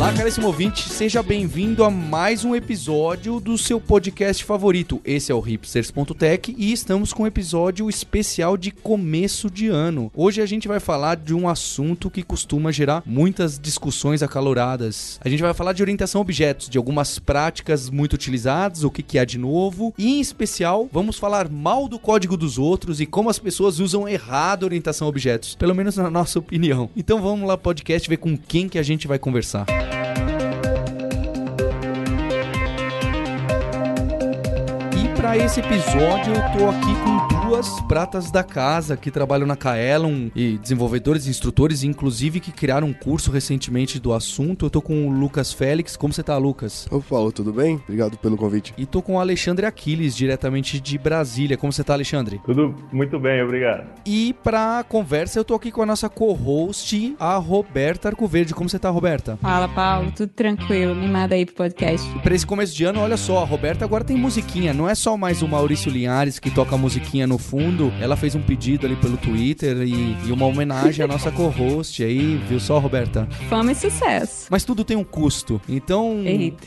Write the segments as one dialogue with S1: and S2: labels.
S1: Olá, caríssimo ouvinte, seja bem-vindo a mais um episódio do seu podcast favorito. Esse é o hipsters.tech e estamos com um episódio especial de começo de ano. Hoje a gente vai falar de um assunto que costuma gerar muitas discussões acaloradas. A gente vai falar de orientação a objetos, de algumas práticas muito utilizadas, o que, que há de novo, e em especial vamos falar mal do código dos outros e como as pessoas usam errado a orientação a objetos, pelo menos na nossa opinião. Então vamos lá, podcast, ver com quem que a gente vai conversar. Para esse episódio. Eu tô aqui com duas pratas da casa que trabalham na Kaelon e desenvolvedores e instrutores, inclusive que criaram um curso recentemente do assunto. Eu tô com o Lucas Félix. Como você tá, Lucas?
S2: Ô, Paulo, tudo bem? Obrigado pelo convite.
S1: E tô com o Alexandre Aquiles, diretamente de Brasília. Como você tá, Alexandre?
S3: Tudo muito bem, obrigado.
S1: E pra conversa eu tô aqui com a nossa co-host, a Roberta Arcoverde. Como você tá, Roberta?
S4: Fala, Paulo. Tudo tranquilo. Animada aí pro podcast.
S1: E pra esse começo de ano, olha só, a Roberta agora tem musiquinha. Não é só mais o Maurício Linhares que toca a musiquinha no fundo, ela fez um pedido ali pelo Twitter e, e uma homenagem à nossa co-host aí, viu só, Roberta?
S4: Fama e sucesso.
S1: Mas tudo tem um custo. Então,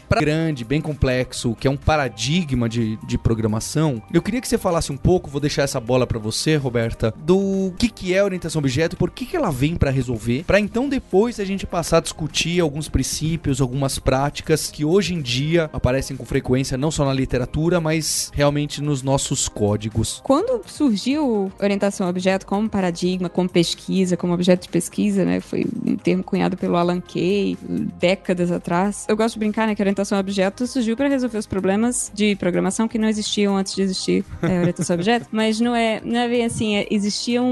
S1: para grande, bem complexo, que é um paradigma de, de programação, eu queria que você falasse um pouco, vou deixar essa bola para você, Roberta, do que, que é orientação objeto, por que, que ela vem para resolver, para então depois a gente passar a discutir alguns princípios, algumas práticas que hoje em dia aparecem com frequência, não só na literatura, mas realmente nos nossos códigos.
S4: Quando surgiu orientação a objeto como paradigma, como pesquisa, como objeto de pesquisa, né? Foi um termo cunhado pelo Alan Kay décadas atrás. Eu gosto de brincar, né, que a orientação a objeto surgiu para resolver os problemas de programação que não existiam antes de existir é, orientação a objeto, mas não é, não é bem assim, é, existiam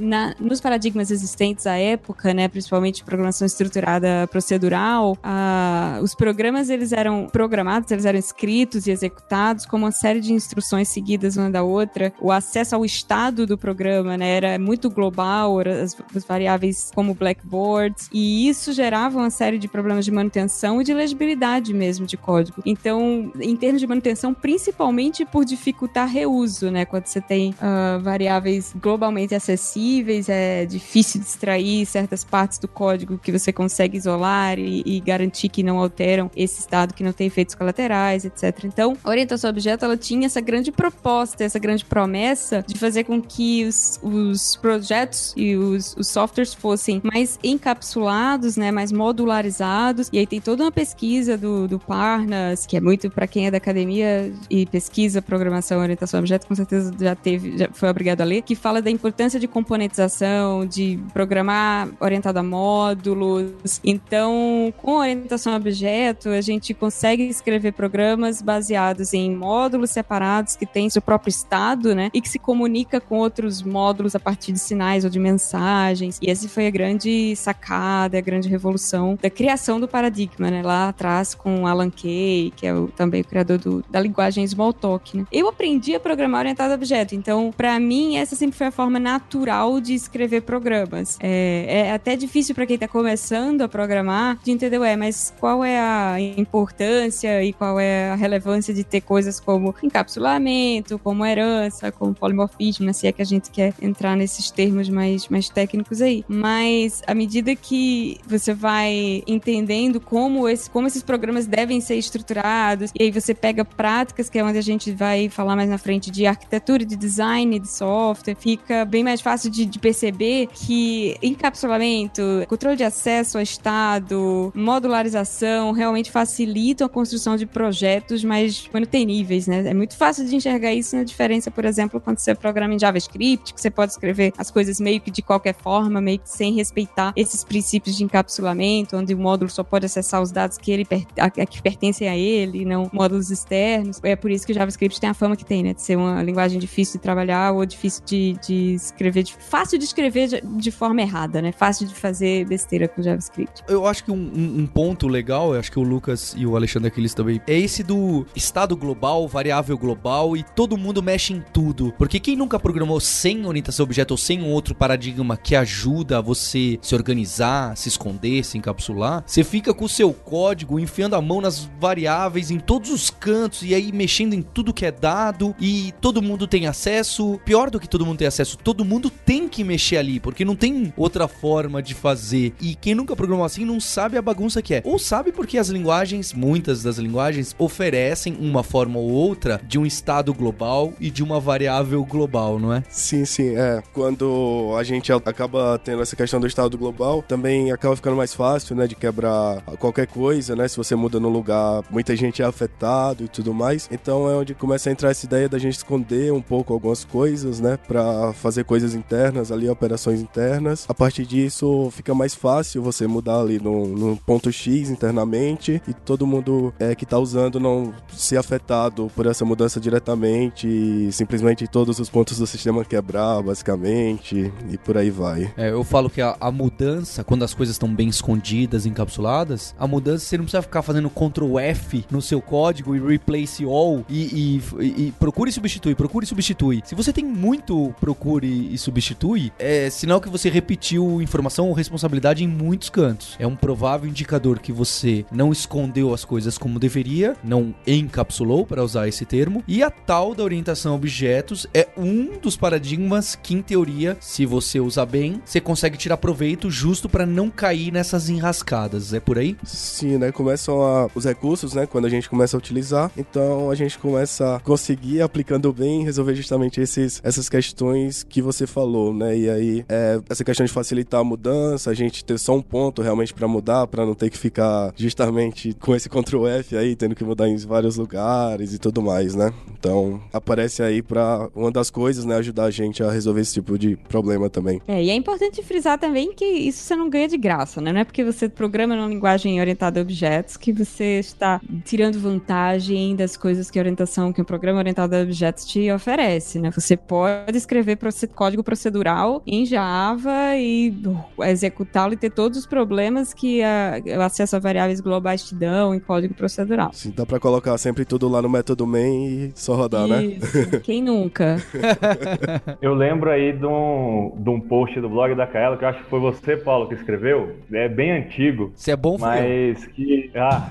S4: na, nos paradigmas existentes à época, né, principalmente programação estruturada procedural, a, os programas eles eram programados, eles eram escritos e executados como uma série de instruções seguidas uma da outra. O acesso ao estado do programa né, era muito global, as, as variáveis como blackboards, e isso gerava uma série de problemas de manutenção e de legibilidade mesmo de código. Então, em termos de manutenção, principalmente por dificultar reuso, né? Quando você tem uh, variáveis globalmente acessíveis, é difícil de extrair certas partes do código que você consegue isolar e, e garantir que não alteram esse estado, que não tem efeitos colaterais, etc. Então, a orientação objeto, ela tinha essa grande proposta, essa grande promessa de fazer com que os, os projetos e os, os softwares fossem mais encapsulados, né, mais modularizados. E aí tem toda uma pesquisa do, do Parnas, que é muito para quem é da academia e pesquisa programação orientação a objeto, com certeza já teve, já foi obrigado a ler, que fala da importância de componentização, de programar orientado a módulos. Então, com orientação a objeto, a gente consegue escrever programas baseados em módulos separados que têm seu próprio estado, né? E que se comunica com outros módulos a partir de sinais ou de mensagens. E essa foi a grande sacada, a grande revolução da criação do paradigma, né? Lá atrás com Alan Kay, que é o, também o criador do, da linguagem Smalltalk, né? Eu aprendi a programar orientado a objeto, então para mim essa sempre foi a forma natural de escrever programas. É, é até difícil para quem tá começando a programar de entender, ué, mas qual é a importância e qual é a relevância de ter coisas como encapsulamento, como herança, como polimorfismo, né? Se é que a gente quer entrar nesses termos mais, mais técnicos aí. Mas à medida que você vai entendendo como, esse, como esses programas devem ser estruturados, e aí você pega práticas, que é onde a gente vai falar mais na frente de arquitetura, de design, de software, fica bem mais fácil de, de perceber que encapsulamento, controle de acesso ao estado, modularização realmente facilitam a construção de projetos mais manuteníveis, né? É muito fácil de enxergar isso na diferença, por exemplo, quando você programa em JavaScript, que você pode escrever as coisas meio que de qualquer forma, meio que sem respeitar esses princípios de encapsulamento, onde o módulo só pode acessar os dados que ele a, que pertencem a ele, não módulos externos. É por isso que o JavaScript tem a fama que tem, né? De ser uma linguagem difícil de trabalhar ou difícil de, de escrever, de, fácil de escrever de, de, forma errada, né? Fácil de fazer besteira com JavaScript.
S1: Eu acho que um, um, um ponto legal, eu acho que o Lucas e o Alexandre Aquiles também, é esse do estado global variável global e todo mundo mexe em tudo. Porque quem nunca programou sem orientação objeto ou sem um outro paradigma que ajuda você se organizar, se esconder, se encapsular, você fica com o seu código enfiando a mão nas variáveis em todos os cantos e aí mexendo em tudo que é dado e todo mundo tem acesso. Pior do que todo mundo tem acesso, todo mundo tem que mexer ali, porque não tem outra forma de fazer. E quem nunca programou assim não sabe a bagunça que é. Ou sabe porque as linguagens, muitas das linguagens, oferecem uma forma ou outra de um estado global e de uma variável global, não é?
S2: Sim, sim, é. Quando a gente acaba tendo essa questão do estado global, também acaba ficando mais fácil, né, de quebrar qualquer coisa, né? Se você muda no lugar, muita gente é afetado e tudo mais. Então é onde começa a entrar essa ideia da gente esconder um pouco algumas coisas, né, para fazer coisas internas ali, operações internas. A partir disso fica mais fácil você mudar ali no, no ponto X internamente e todo mundo é, que tá usando não ser afetado por essa mudança diretamente e simplesmente todos os pontos do sistema quebrar, basicamente, e por aí vai.
S1: É, eu falo que a, a mudança, quando as coisas estão bem escondidas, encapsuladas, a mudança você não precisa ficar fazendo Ctrl F no seu código e replace all e, e, e procure e substitui, procure e substitui. Se você tem muito procure e substitui, é sinal que você repetiu informação ou responsabilidade em muitos cantos. É um provável indicador que você não escondeu as coisas como deveria, não encapsulou, para usar esse termo, e a tal da orientação a objetos é um dos paradigmas que, em teoria, se você usar bem, você consegue tirar proveito justo para não cair nessas enrascadas. É por aí?
S2: Sim, né? Começam a, os recursos, né? Quando a gente começa a utilizar, então a gente começa a conseguir aplicando bem resolver justamente esses, essas questões que você falou, né? E aí, é, essa questão de facilitar a mudança, a gente ter só um ponto realmente para mudar, para não ter que ficar justamente com esse Ctrl F aí, tendo que mudar em vários lugares e tudo mais, né? Então, aparece aí para uma das coisas, né, ajudar a gente a resolver esse tipo de problema também.
S4: É, e é importante frisar também que isso você não ganha de graça, né? Não é porque você programa numa linguagem orientada a objetos que você está tirando vantagem das coisas que a orientação, que o programa orientado a objetos te oferece, né? Você pode escrever código procedural em Java e executá-lo e ter todos os problemas que a, o acesso a variáveis globais te dão em código procedural.
S2: Sim, dá pra colocar sempre tudo lá no método main e só rodar, né?
S4: Isso. né? Quem nunca?
S3: Eu lembro aí de um, de um post do blog da Kaela, que eu acho que foi você, Paulo, que escreveu. É bem antigo.
S1: Se é bom,
S3: Mas que. Ah.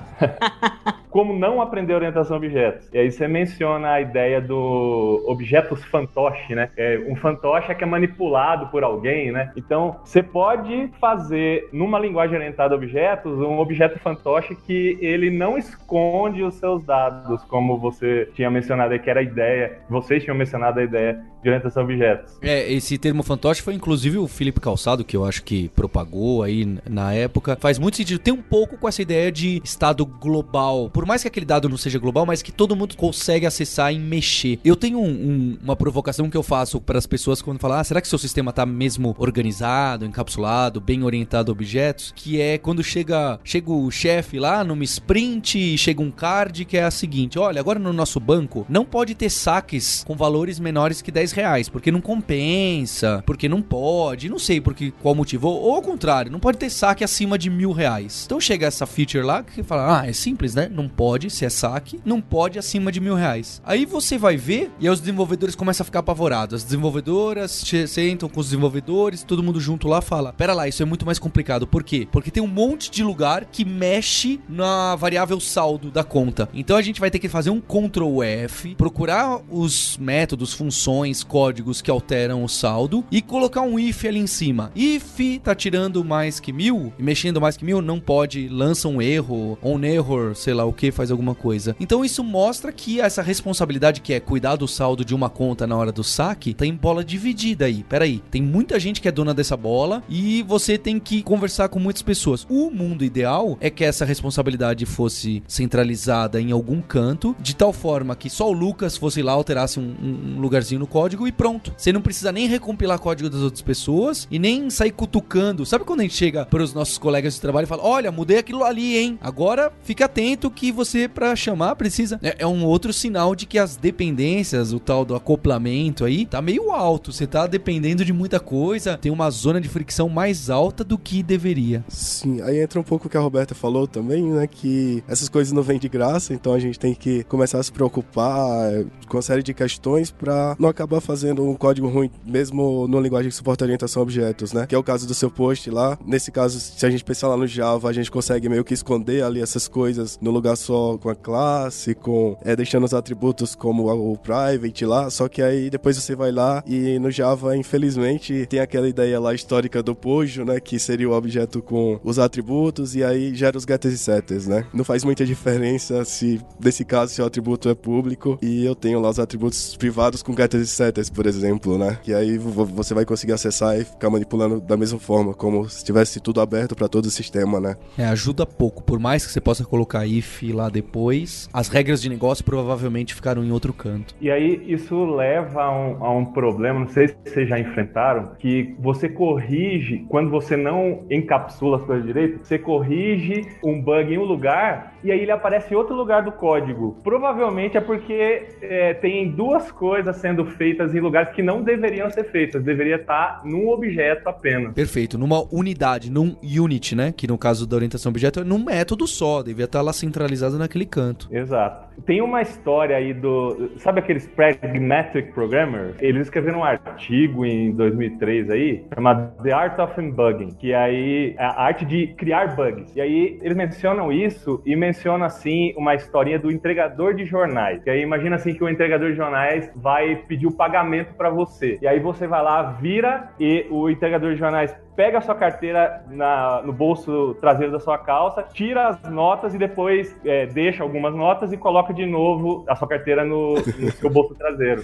S3: como não aprender orientação a objetos. E aí você menciona a ideia do objetos fantoche, né? É, um fantoche é que é manipulado por alguém, né? Então, você pode fazer numa linguagem orientada a objetos um objeto fantoche que ele não esconde os seus dados, como você tinha mencionado aí, que era a ideia, vocês tinham mencionado a ideia de orientação a objetos.
S1: É, esse termo fantoche foi inclusive o Felipe Calçado, que eu acho que propagou aí na época. Faz muito sentido. Tem um pouco com essa ideia de estado global. Por mais que aquele dado não seja global, mas que todo mundo consegue acessar e mexer. Eu tenho um, um, uma provocação que eu faço para as pessoas quando falam: ah, será que seu sistema tá mesmo organizado, encapsulado, bem orientado a objetos? Que é quando chega, chega o chefe lá numa sprint chega um card que é a seguinte: olha, agora no nosso banco não pode ter saques com valores menores que 10 reais, porque não compensa, porque não pode, não sei por que, qual motivo. Ou, ou ao contrário, não pode ter saque acima de mil reais. Então chega essa feature lá que fala: ah, é simples, né? Não pode, se é saque, não pode acima de mil reais. Aí você vai ver e aí os desenvolvedores começam a ficar apavorados. As desenvolvedoras sentam com os desenvolvedores, todo mundo junto lá fala: pera lá, isso é muito mais complicado. Por quê? Porque tem um monte de lugar que mexe na variável saldo da conta. Então a gente vai ter que fazer um Ctrl F, procurar os métodos, funções, códigos que alteram o saldo e colocar um if ali em cima. If tá tirando mais que mil, e mexendo mais que mil, não pode, lança um erro, ou um error, sei lá o que, faz alguma coisa. Então isso mostra que essa responsabilidade que é cuidar do saldo de uma conta na hora do saque, tem bola dividida aí. Peraí, tem muita gente que é dona dessa bola e você tem que conversar com muitas pessoas. O mundo ideal é que essa responsabilidade fosse centralizada em algum canto, de tal forma que só o Lucas fosse lá, alterasse um, um lugarzinho no código e pronto. Você não precisa nem recompilar código das outras pessoas e nem sair cutucando. Sabe quando a gente chega para os nossos colegas de trabalho e fala: Olha, mudei aquilo ali, hein? Agora fica atento que você, para chamar, precisa. É, é, um outro sinal de que as dependências, o tal do acoplamento aí, tá meio alto. Você tá dependendo de muita coisa, tem uma zona de fricção mais alta do que deveria.
S2: Sim, aí entra um pouco o que a Roberta falou também, né? Que essas coisas não vêm de graça, então a gente tem que começar a se preocupar com uma série de questões para não acabar fazendo um código ruim, mesmo numa linguagem que suporta orientação a objetos, né? Que é o caso do seu post lá. Nesse caso, se a gente pensar lá no Java, a gente consegue meio que esconder ali essas coisas no lugar só com a classe, com é, deixando os atributos como o private lá. Só que aí depois você vai lá e no Java, infelizmente, tem aquela ideia lá histórica do Pojo, né? Que seria o objeto com os atributos e aí gera os getters e setters, né? Não faz muita diferença se, nesse caso, se o atributo é público e eu tenho lá os atributos privados com getters e setters, por exemplo, né? Que aí você vai conseguir acessar e ficar manipulando da mesma forma, como se tivesse tudo aberto para todo o sistema, né?
S1: É, ajuda pouco. Por mais que você possa colocar if lá depois, as regras de negócio provavelmente ficaram em outro canto.
S3: E aí isso leva a um, a um problema, não sei se vocês já enfrentaram, que você corrige, quando você não encapsula as coisas direito, você corrige um bug em um lugar e aí ele aparece em outro lugar do código. Provavelmente é porque é, tem duas coisas sendo feitas em lugares que não deveriam ser feitas. Deveria estar num objeto apenas.
S1: Perfeito, numa unidade, num unit, né? Que no caso da orientação objeto é num método só, devia estar lá centralizado naquele canto.
S3: Exato. Tem uma história aí do. Sabe aqueles Pragmatic Programmers? Eles escreveram um artigo em 2003 aí, chamado The Art of Unbugging, que aí é a arte de criar bugs. E aí eles mencionam isso e mencionam assim uma historinha do entregador de jornais. E aí imagina assim que o entregador de jornais vai pedir o pagamento para você. E aí você vai lá, vira e o entregador de jornais pega a sua carteira na, no bolso traseiro da sua calça, tira as notas e depois é, deixa algumas notas e coloca de novo a sua carteira no, no seu bolso traseiro.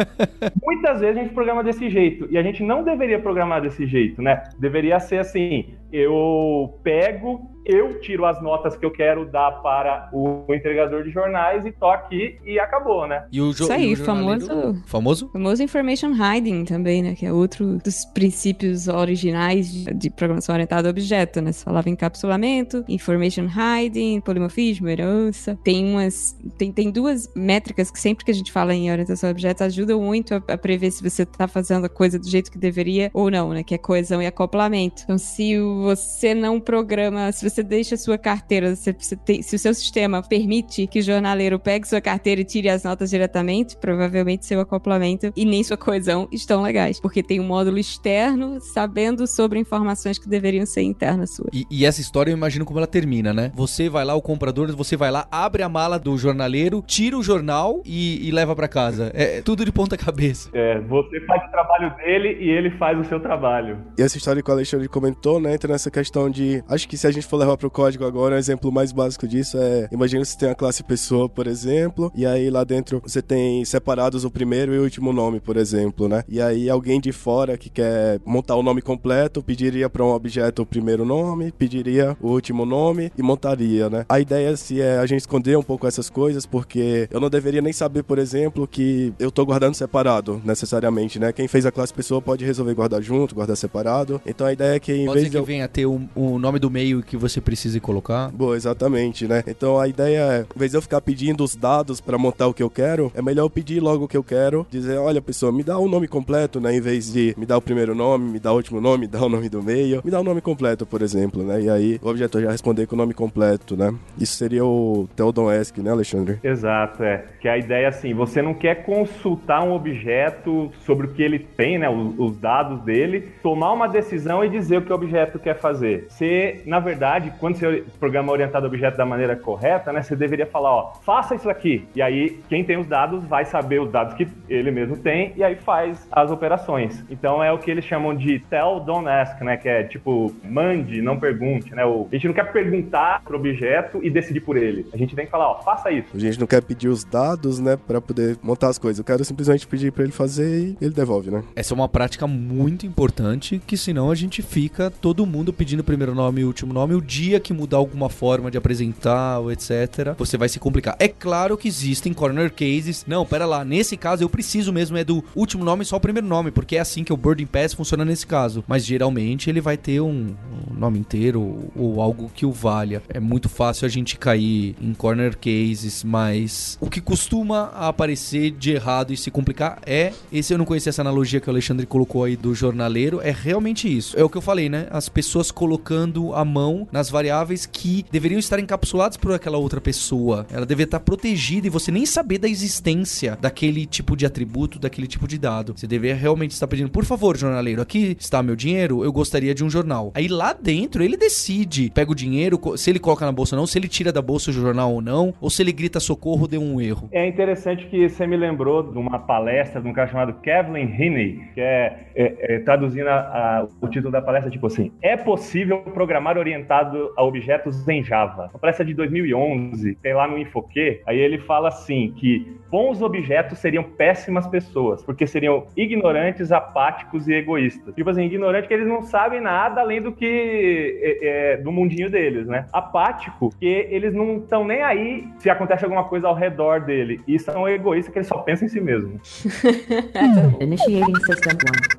S3: Muitas vezes a gente programa desse jeito e a gente não deveria programar desse jeito, né? Deveria ser assim: eu pego, eu tiro as notas que eu quero dar para o entregador de jornais e tô aqui e acabou, né?
S4: E o Isso aí, o famoso, famoso? Famoso information hiding também, né? Que é outro dos princípios originais de, de programação orientada a objeto, né? Você falava encapsulamento, information hiding, polimorfismo, herança. Tem umas, tem, tem duas métricas que sempre que a gente fala em orientação a objetos ajudam muito a, a prever se você tá fazendo a coisa do jeito que deveria ou não, né? Que é coesão e acoplamento. Então, se você não programa, se você deixa a sua carteira, se, tem, se o seu sistema permite que o jornaleiro pegue sua carteira e tire as notas diretamente, provavelmente seu acoplamento e nem sua coesão estão legais, porque tem um módulo externo sabendo sobre informações que deveriam ser internas suas.
S1: E, e essa história eu imagino como ela termina, né? Você vai lá, o comprador, você vai lá, abre a mala do jornaleiro, tira o jornal e, e leva para casa. É, é tudo de ponta cabeça.
S3: É, você faz o trabalho dele e ele faz o seu trabalho.
S2: E essa história que o Alexandre comentou, né, entra nessa questão de. Acho que se a gente for levar pro código agora, um exemplo mais básico disso é. Imagina se tem a classe pessoa, por exemplo, e aí lá dentro você tem separados o primeiro e o último nome, por exemplo, né? E aí alguém de fora que quer montar o nome completo pediria para um objeto o primeiro nome, pediria o último nome e montaria, né? A ideia se é a gente esconder um pouco essas coisas, porque eu não deveria nem saber, por exemplo, que eu tô guardando separado, necessariamente, né? Quem fez a classe pessoa pode resolver guardar junto, guardar separado. Então a ideia é que em
S1: pode
S2: vez
S1: de. Que eu... venha ter o, o, nome do meio que você precise colocar.
S2: Boa, exatamente, né? Então a ideia é, em vez de eu ficar pedindo os dados para montar o que eu quero, é melhor eu pedir logo o que eu quero, dizer, olha pessoa, me dá o nome completo, né? Em vez de me dar o primeiro nome, me dar o último nome, dar o nome do meio, me dá o nome completo, por exemplo, né? E aí o objeto já responder com o nome completo, né? Isso seria o Theodon Ask, né, Alexandre?
S3: Exato, é. Que a ideia é assim, você não quer consultar um objeto sobre o que ele tem, né? Os, os dados dele, tomar uma decisão e dizer o que o objeto quer fazer. Você, na verdade, quando você programa orientado a objeto da maneira correta, né, você deveria falar, ó, faça isso aqui. E aí, quem tem os dados vai saber os dados que ele mesmo tem e aí faz as operações. Então é o que eles chamam de tell, don't ask, né, que é tipo, mande, não pergunte, né? O, a gente não quer perguntar pro objeto e decidir por ele. A gente tem que falar, ó, faça isso.
S2: A gente não quer pedir os dados, né, para poder montar as coisas. Eu quero simplesmente pedir para ele fazer e ele devolve, né?
S1: Essa é uma prática muito importante que senão a gente fica todo mundo pedindo primeiro nome e último nome, o dia que mudar alguma forma de apresentar, etc., você vai se complicar. É claro que existem corner cases. Não, pera lá, nesse caso eu preciso mesmo é do último nome só o primeiro nome, porque é assim que o boarding pass funciona nesse caso. Mas geralmente ele vai ter um, nome inteiro ou, ou algo que o valha. É muito fácil a gente cair em corner cases, mas o que costuma aparecer de errado e se complicar é esse eu não conhecia essa analogia que o Alexandre colocou aí do jornaleiro, é realmente isso. É o que eu falei, né? As pessoas colocando a mão nas variáveis que deveriam estar encapsuladas por aquela outra pessoa. Ela deveria estar protegida e você nem saber da existência daquele tipo de atributo, daquele tipo de dado. Você deveria realmente estar pedindo, por favor, jornaleiro, aqui está meu dinheiro, eu gostaria de um jornal. Aí lá dentro ele decide, pega o dinheiro, se ele coloca na bolsa ou não, se ele tira da bolsa o jornal ou não, ou se ele grita socorro, deu um erro.
S3: É interessante que você me lembrou de uma palestra de um cara chamado Kevin Heaney, que é, é, é traduzindo a, a, o título da palestra, tipo assim, é possível programar orientado a objetos em Java. Uma palestra de 2011, tem lá no Infoque, aí ele fala assim, que bons objetos seriam péssimas pessoas, porque seriam ignorantes, apáticos e egoístas. Tipo assim, ignorante que eles não sabem nada além do que é, é, do mundinho deles, né? Apático, que eles não estão nem aí se acontece alguma coisa ao redor dele. E são egoístas que eles só pensam em si mesmo. Initiating
S1: system one.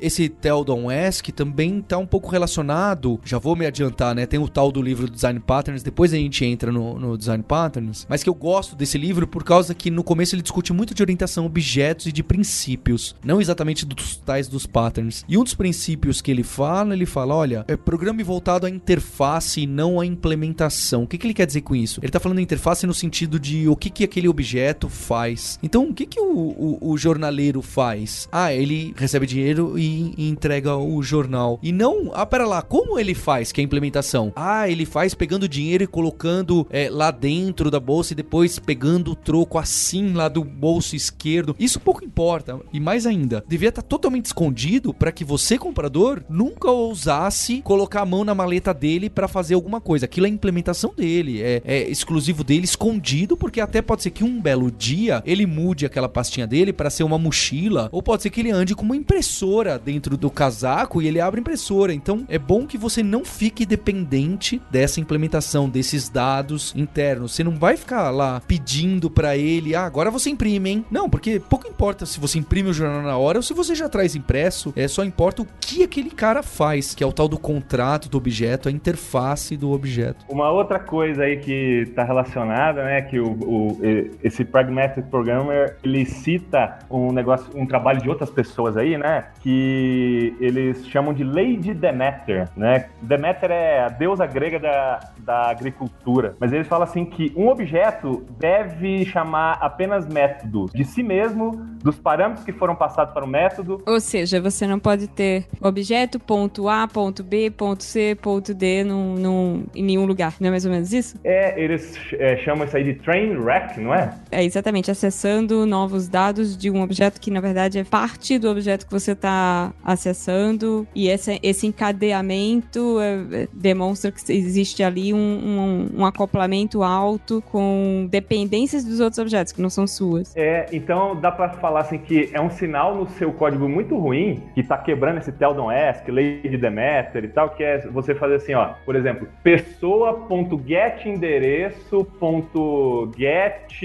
S1: Esse Teldon-esque também tá um pouco relacionado, já vou me adiantar, né? Tem o tal do livro Design Patterns, depois a gente entra no, no Design Patterns, mas que eu gosto desse livro por causa que no começo ele discute muito de orientação objetos e de princípios, não exatamente dos tais dos patterns. E um dos princípios que ele fala, ele fala, olha, é programa voltado à interface e não à implementação. O que, que ele quer dizer com isso? Ele tá falando interface no sentido de o que, que aquele objeto faz. Então, o que, que o, o, o jornaleiro faz? Ah, ele recebe dinheiro e e, entrega o jornal. E não, ah, pera lá, como ele faz que é a implementação? Ah, ele faz pegando dinheiro e colocando é, lá dentro da bolsa e depois pegando o troco assim lá do bolso esquerdo. Isso pouco importa. E mais ainda, devia estar totalmente escondido para que você, comprador, nunca ousasse colocar a mão na maleta dele para fazer alguma coisa. Aquilo é implementação dele, é, é exclusivo dele, escondido, porque até pode ser que um belo dia ele mude aquela pastinha dele para ser uma mochila, ou pode ser que ele ande com uma impressora dentro do casaco e ele abre impressora. Então é bom que você não fique dependente dessa implementação, desses dados internos. Você não vai ficar lá pedindo para ele, ah, agora você imprime, hein? Não, porque pouco importa se você imprime o jornal na hora ou se você já traz impresso, é só importa o que aquele cara faz, que é o tal do contrato do objeto, a interface do objeto.
S3: Uma outra coisa aí que está relacionada, né, que o, o, esse Pragmatic Programmer, ele cita um negócio, um trabalho de outras pessoas aí, né, que eles chamam de Lei de Deméter, né? Deméter é a deusa grega da, da agricultura, mas eles falam assim que um objeto deve chamar apenas métodos de si mesmo, dos parâmetros que foram passados para o método.
S4: Ou seja, você não pode ter objeto ponto A, ponto B, ponto C, ponto D num, num, em nenhum lugar, não é mais ou menos isso?
S3: É, eles é, chamam isso aí de train wreck, não é?
S4: É, exatamente, acessando novos dados de um objeto que na verdade é parte do objeto que você está acessando e esse, esse encadeamento é, é, demonstra que existe ali um, um, um, acoplamento alto com dependências dos outros objetos que não são suas.
S3: É, então dá para falar assim que é um sinal no seu código muito ruim que tá quebrando esse Teldon-esque, lei de Demeter e tal, que é você fazer assim, ó, por exemplo, pessoa.getEndereço.get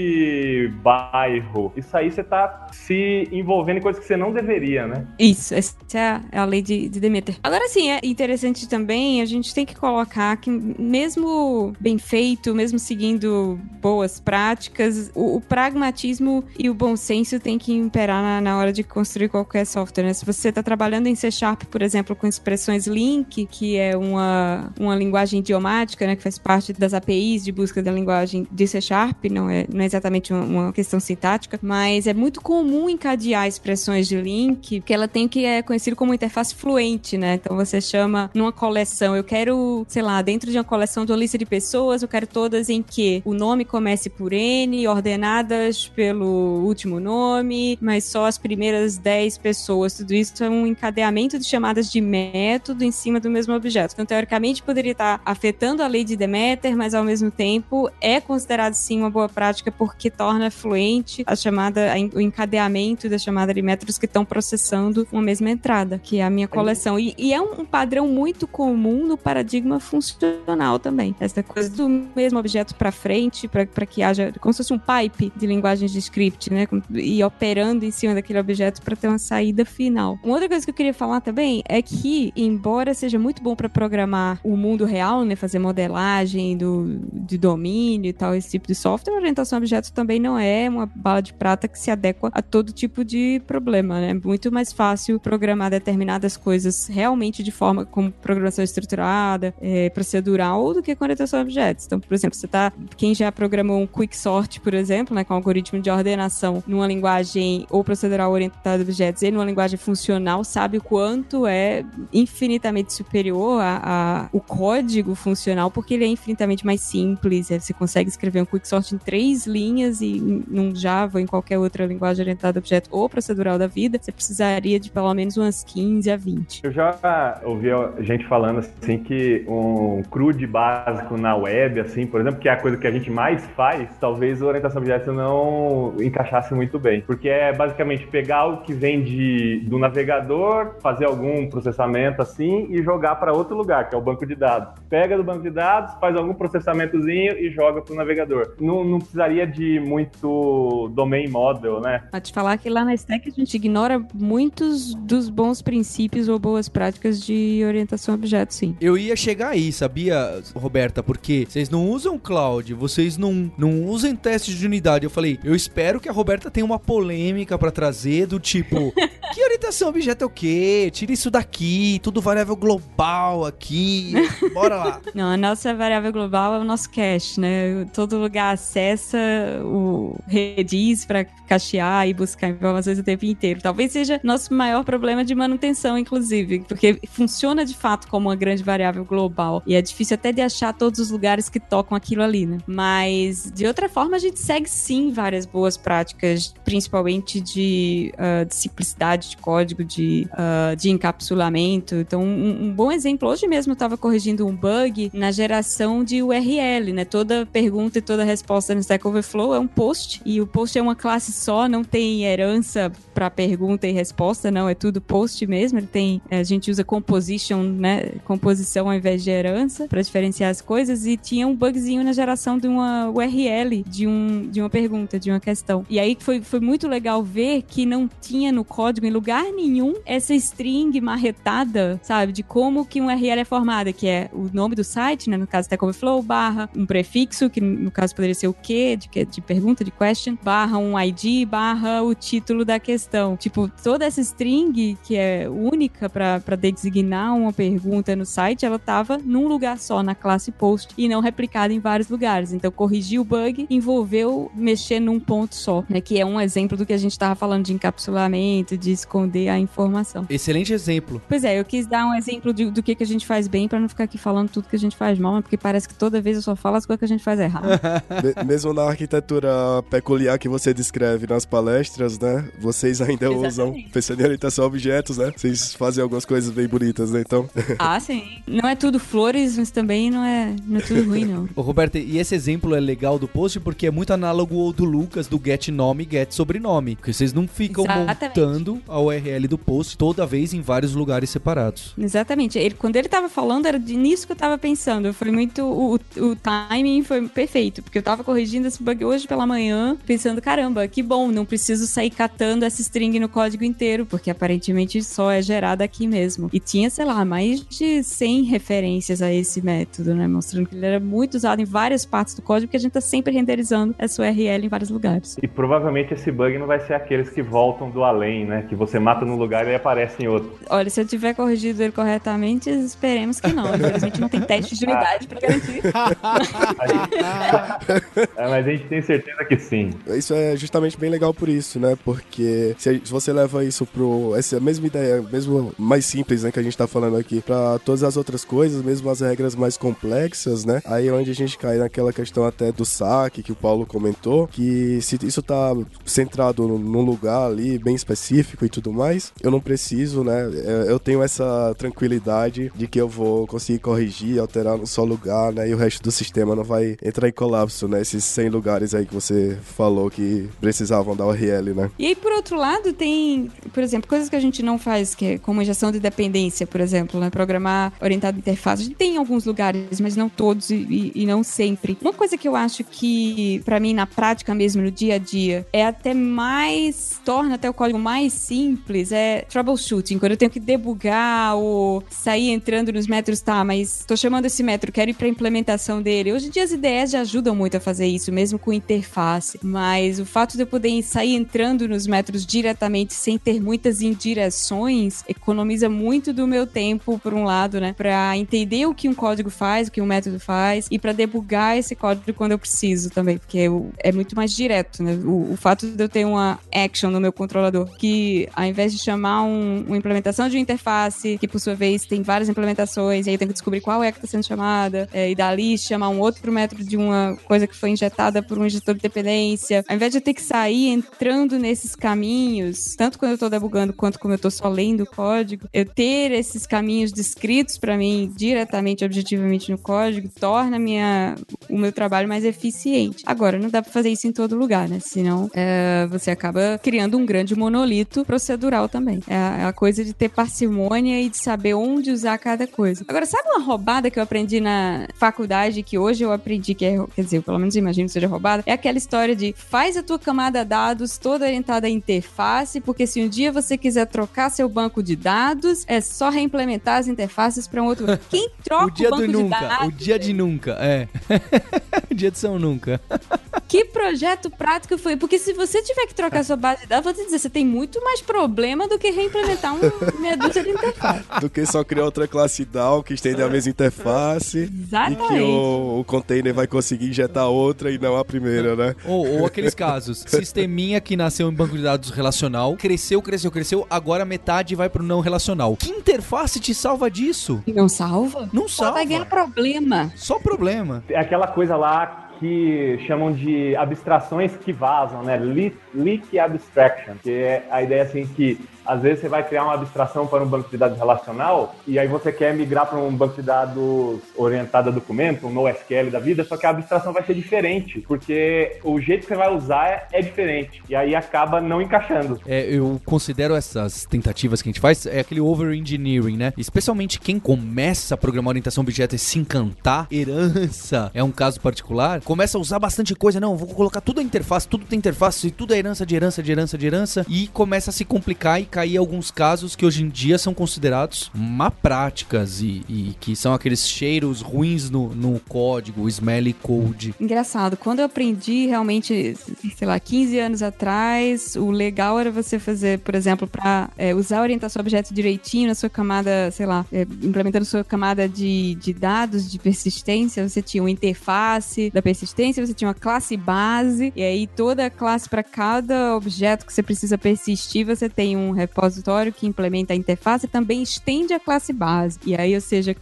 S3: bairro. Isso aí você tá se envolvendo em coisas que você não deveria, né?
S4: Isso, essa é a lei de, de Demeter. Agora sim, é interessante também, a gente tem que colocar que mesmo bem feito, mesmo seguindo boas práticas, o, o pragmatismo e o bom senso tem que imperar na, na hora de construir qualquer software. Né? Se você está trabalhando em C Sharp, por exemplo, com expressões link, que é uma, uma linguagem idiomática, né, que faz parte das APIs de busca da linguagem de C Sharp, não é, não é exatamente uma, uma questão sintática, mas é muito comum encadear expressões de link, que ela tem que é conhecido como interface fluente, né? Então você chama numa coleção, eu quero, sei lá, dentro de uma coleção de uma lista de pessoas, eu quero todas em que o nome comece por N, ordenadas pelo último nome, mas só as primeiras 10 pessoas. Tudo isso é um encadeamento de chamadas de método em cima do mesmo objeto. Então, teoricamente, poderia estar afetando a lei de Demeter, mas ao mesmo tempo é considerado sim uma boa prática porque torna fluente a chamada, o encadeamento da chamada de métodos que estão processando uma mesma entrada, que é a minha coleção. E, e é um padrão muito comum no paradigma funcional também. Essa coisa do mesmo objeto para frente, para que haja como se fosse um pipe de linguagens de script, né? E operando em cima daquele objeto para ter uma saída final. Uma outra coisa que eu queria falar também é que, embora seja muito bom para programar o mundo real, né? Fazer modelagem do, de domínio e tal, esse tipo de software, a orientação a objetos também não é uma bala de prata que se adequa a todo tipo de problema, né? É muito mais fácil programar determinadas coisas realmente de forma como programação estruturada, é, procedural, do que com orientação a objetos. Então, por exemplo, você tá. Quem já programou um quicksort, por exemplo, né? Com um algoritmo de ordenação numa linguagem ou procedural orientada a objetos e numa linguagem funcional, sabe o quanto é infinitamente superior a, a o código funcional, porque ele é infinitamente mais simples. Você consegue escrever um quicksort em três linhas e num Java, em qualquer outra linguagem orientada a objeto ou procedural da vida, você precisaria de pelo menos umas 15 a 20.
S3: Eu já ouvi gente falando assim que um CRUD básico na web, assim, por exemplo, que é a coisa que a gente mais faz, talvez a orientação objeto não encaixasse muito bem. Porque é basicamente pegar o que vem de, do navegador, fazer algum processamento assim e jogar para outro lugar, que é o banco de dados. Pega do banco de dados, faz algum processamentozinho e joga para o navegador. Não, não precisaria de muito domain model, né?
S4: Pode falar que lá na Stack a gente ignora muitos dos bons princípios ou boas práticas de orientação a objetos, sim.
S1: Eu ia chegar aí, sabia, Roberta? Porque vocês não usam cloud, vocês não, não usam testes de unidade. Eu falei, eu espero que a Roberta tenha uma polêmica para trazer do tipo, que orientação a objeto é o quê? Tira isso daqui, tudo variável global aqui, bora lá.
S4: Não, a nossa variável global é o nosso cache, né? Todo lugar acessa o Redis para cachear e buscar informações o tempo inteiro. Talvez seja nosso maior problema de manutenção, inclusive, porque funciona de fato como uma grande variável global e é difícil até de achar todos os lugares que tocam aquilo ali, né? Mas de outra forma a gente segue sim várias boas práticas, principalmente de, uh, de simplicidade de código, de, uh, de encapsulamento. Então, um, um, bom exemplo, hoje mesmo eu estava corrigindo um bug na geração de URL, né? Toda pergunta e toda resposta no Stack Overflow é um post e o post é uma classe só, não tem herança para pergunta e resposta, não, é tudo post mesmo. Ele tem, a gente usa composition, né, composição ao invés de herança para diferenciar as coisas e tinha um bugzinho na geração de uma URL de um de uma pergunta, de uma questão. E aí foi, foi muito legal ver que não tinha no código em lugar nenhum essa string marretada, sabe, de como que um URL é formada, que é o nome do site, né, no caso Stack Overflow, barra um prefixo, que no caso poderia ser o que, de, de pergunta, de question, barra um ID, barra o título da questão. Tipo, toda essa string, que é única para designar uma pergunta no site, ela tava num lugar só, na classe post, e não replicada em vários lugares. Então, corrigir o bug envolveu mexer num ponto só, né? Que é um exemplo do que a gente estava falando de encapsulamento, de esconder a informação.
S1: Excelente exemplo.
S4: Pois é, eu quis dar um exemplo de, do que, que a gente faz bem para não ficar aqui falando tudo que a gente faz mal, porque parece que toda vez eu só falo as coisas que a gente faz errado.
S2: Mesmo na arquitetura peculiar que você descreve nas palestras, né? Vocês ainda Exatamente. usam pensando a objetos, né? Vocês fazem algumas coisas bem bonitas, né? Então.
S4: Ah, sim. Não é tudo flores, mas também não é, não é tudo ruim, não.
S1: Ô, Roberto, e esse exemplo é legal do post porque é muito análogo ao do Lucas, do get nome e get sobrenome. Porque vocês não ficam Exatamente. montando a URL do post toda vez em vários lugares separados.
S4: Exatamente. Ele, quando ele tava falando, era nisso que eu tava pensando. Foi muito. O, o timing foi perfeito. Porque eu tava corrigindo esse bug hoje pela manhã, pensando, caramba, que bom, não preciso sair catando essa string no código inteiro, porque aparentemente só é gerada aqui mesmo. E tinha, sei lá, mais de 100 referências a esse método, né? Mostrando que ele era muito usado em várias partes do código, porque a gente tá sempre renderizando essa URL em vários lugares.
S3: E provavelmente esse bug não vai ser aqueles que voltam do além, né? Que você mata num lugar e aparece em outro.
S4: Olha, se eu tiver corrigido ele corretamente, esperemos que não. Infelizmente não tem teste de unidade pra garantir.
S3: é, mas a gente tem certeza que sim.
S2: Isso é justamente bem legal por isso, né? Porque se você leva isso pro. Essa mesma ideia, mesmo mais simples, né, que a gente tá falando aqui, pra todas as outras coisas, mesmo as regras mais complexas, né? Aí é onde a gente cai naquela questão até do saque que o Paulo comentou, que se isso tá centrado num lugar ali bem específico e tudo mais, eu não preciso, né? É, eu tenho essa tranquilidade de que eu vou conseguir corrigir, alterar no só lugar, né? E o resto do sistema não vai entrar em colapso, né? Esses 100 lugares aí que você falou que precisavam da URL, né?
S4: E aí, por outro lado, tem, por exemplo, coisas que a gente não faz, que é como injeção de dependência, por exemplo, né? Programar orientado à interface. A gente tem em alguns lugares, mas não todos e, e não sempre. Uma coisa que eu acho que, para mim, na prática mesmo, no dia a dia, é até mais. torna até o código mais simples, é troubleshooting. Quando eu tenho que debugar ou sair entrando nos metros, tá, mas tô chamando esse metro, quero ir pra implementação dele. Hoje em dia as IDEs já ajudam muito a fazer isso, mesmo com interface. Mas o fato de eu poder sair entrando nos metros diretamente sem ter muitas indireções economiza muito do meu tempo, por um lado, né? Pra entender o que um código faz, o que um método faz e para debugar esse código quando eu preciso também, porque é muito mais direto, né? O, o, fato de eu ter uma action no meu controlador que, ao invés de chamar um, uma implementação de uma interface, que por sua vez tem várias implementações, e aí eu tenho que descobrir qual é que está sendo chamada, é, e dali chamar um outro método de uma coisa que foi injetada por um injetor de dependência, ao invés de eu ter que sair entrando nesses caminhos, tanto quando eu estou debugando quanto quando eu estou só lendo o código, eu ter esses caminhos descritos para mim diretamente, objetivamente no código, torna minha, o meu trabalho mais eficiente. Agora, não dá para fazer isso em todo lugar, né? Senão é, você acaba criando um grande monolito procedural também. É a, é a coisa de ter parcimônia e de saber onde usar cada coisa. Agora, sabe uma roubada que eu aprendi na faculdade que hoje eu aprendi que é, quer dizer, pelo menos imagino que seja roubada, é aquela história de faz a tua camada dados toda orientada à interface, porque se um dia você quiser trocar seu banco de dados, é só reimplementar as interfaces para um outro. Quem troca o,
S1: dia
S4: o banco
S1: do
S4: de
S1: nunca,
S4: dados?
S1: O dia de nunca, é. o dia de São Nunca.
S4: Que projeto prático foi? Porque se você tiver que trocar sua base de dados, vou te dizer, você tem muito mais problema do que reimplementar um meia dúzia de interface.
S2: Do que só criar outra classe DAO que estende a mesma interface.
S4: Exatamente.
S2: E que o, o container vai conseguir injetar outra e não a primeira, né?
S1: Ou, ou aqueles casos, sisteminha que nasceu em banco de dados relacional, cresceu, cresceu, cresceu, agora metade vai pro não relacional. Que interface te salva disso?
S4: Não salva?
S1: Não
S4: Só
S1: salva.
S4: vai ganhar problema.
S1: Só problema.
S3: É aquela coisa lá que chamam de abstrações que vazam, né? Leak, leak abstraction, que é a ideia assim que às vezes você vai criar uma abstração para um banco de dados relacional e aí você quer migrar para um banco de dados orientado a documento, um NoSQL da vida, só que a abstração vai ser diferente, porque o jeito que você vai usar é diferente e aí acaba não encaixando.
S1: É, eu considero essas tentativas que a gente faz é aquele over-engineering, né? Especialmente quem começa a programar orientação a objeto e se encantar, herança é um caso particular, começa a usar bastante coisa, não, vou colocar tudo a interface, tudo tem interface, tudo é herança de herança de herança de herança e começa a se complicar e cair alguns casos que hoje em dia são considerados má práticas e, e que são aqueles cheiros ruins no, no código, o smelly code.
S4: Engraçado, quando eu aprendi realmente, sei lá, 15 anos atrás, o legal era você fazer, por exemplo, para é, usar a orientação a objeto direitinho na sua camada, sei lá, é, implementando sua camada de, de dados de persistência, você tinha uma interface da persistência, você tinha uma classe base, e aí toda a classe para cada objeto que você precisa persistir, você tem um repositório que implementa a interface também estende a classe base. E aí, ou seja,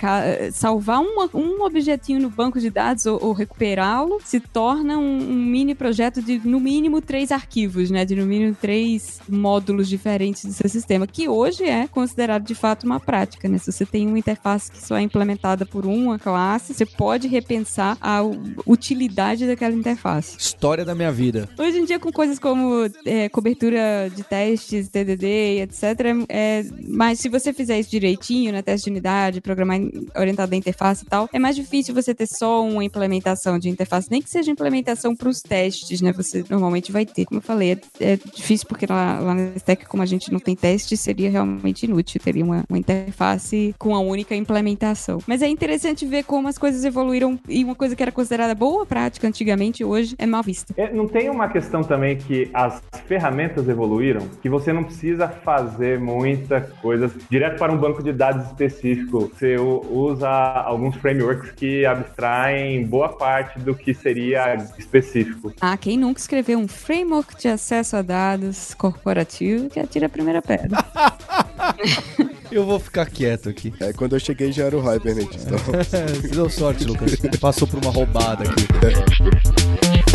S4: salvar uma, um objetinho no banco de dados ou, ou recuperá-lo se torna um, um, mini projeto de no mínimo três arquivos, né? De no mínimo três módulos diferentes do seu sistema, que hoje é considerado de fato uma prática, né? Se você tem uma interface que só é implementada por uma classe, você pode repensar a utilidade daquela interface.
S1: História da minha vida.
S4: Hoje em dia, com coisas como é, cobertura de testes, TDD, etc. É, mas se você fizer isso direitinho, né, teste de unidade, programar orientado à interface e tal, é mais difícil você ter só uma implementação de interface, nem que seja implementação para os testes, né? Você normalmente vai ter. Como eu falei, é, é difícil porque lá, lá na Stack, como a gente não tem teste, seria realmente inútil. Teria uma, uma interface com a única implementação. Mas é interessante ver como as coisas evoluíram e uma coisa que era considerada boa prática antigamente, hoje é mal vista.
S3: É, não tem uma questão também que as ferramentas evoluíram, que você não precisa fazer muita coisa direto para um banco de dados específico. Você usa alguns frameworks que abstraem boa parte do que seria específico.
S4: Ah, quem nunca escreveu um framework de acesso a dados corporativo que atira a primeira pedra.
S1: Eu vou ficar quieto aqui.
S2: É, quando eu cheguei já era o Hibernate. Então...
S1: É, deu sorte, Lucas. Passou por uma roubada aqui.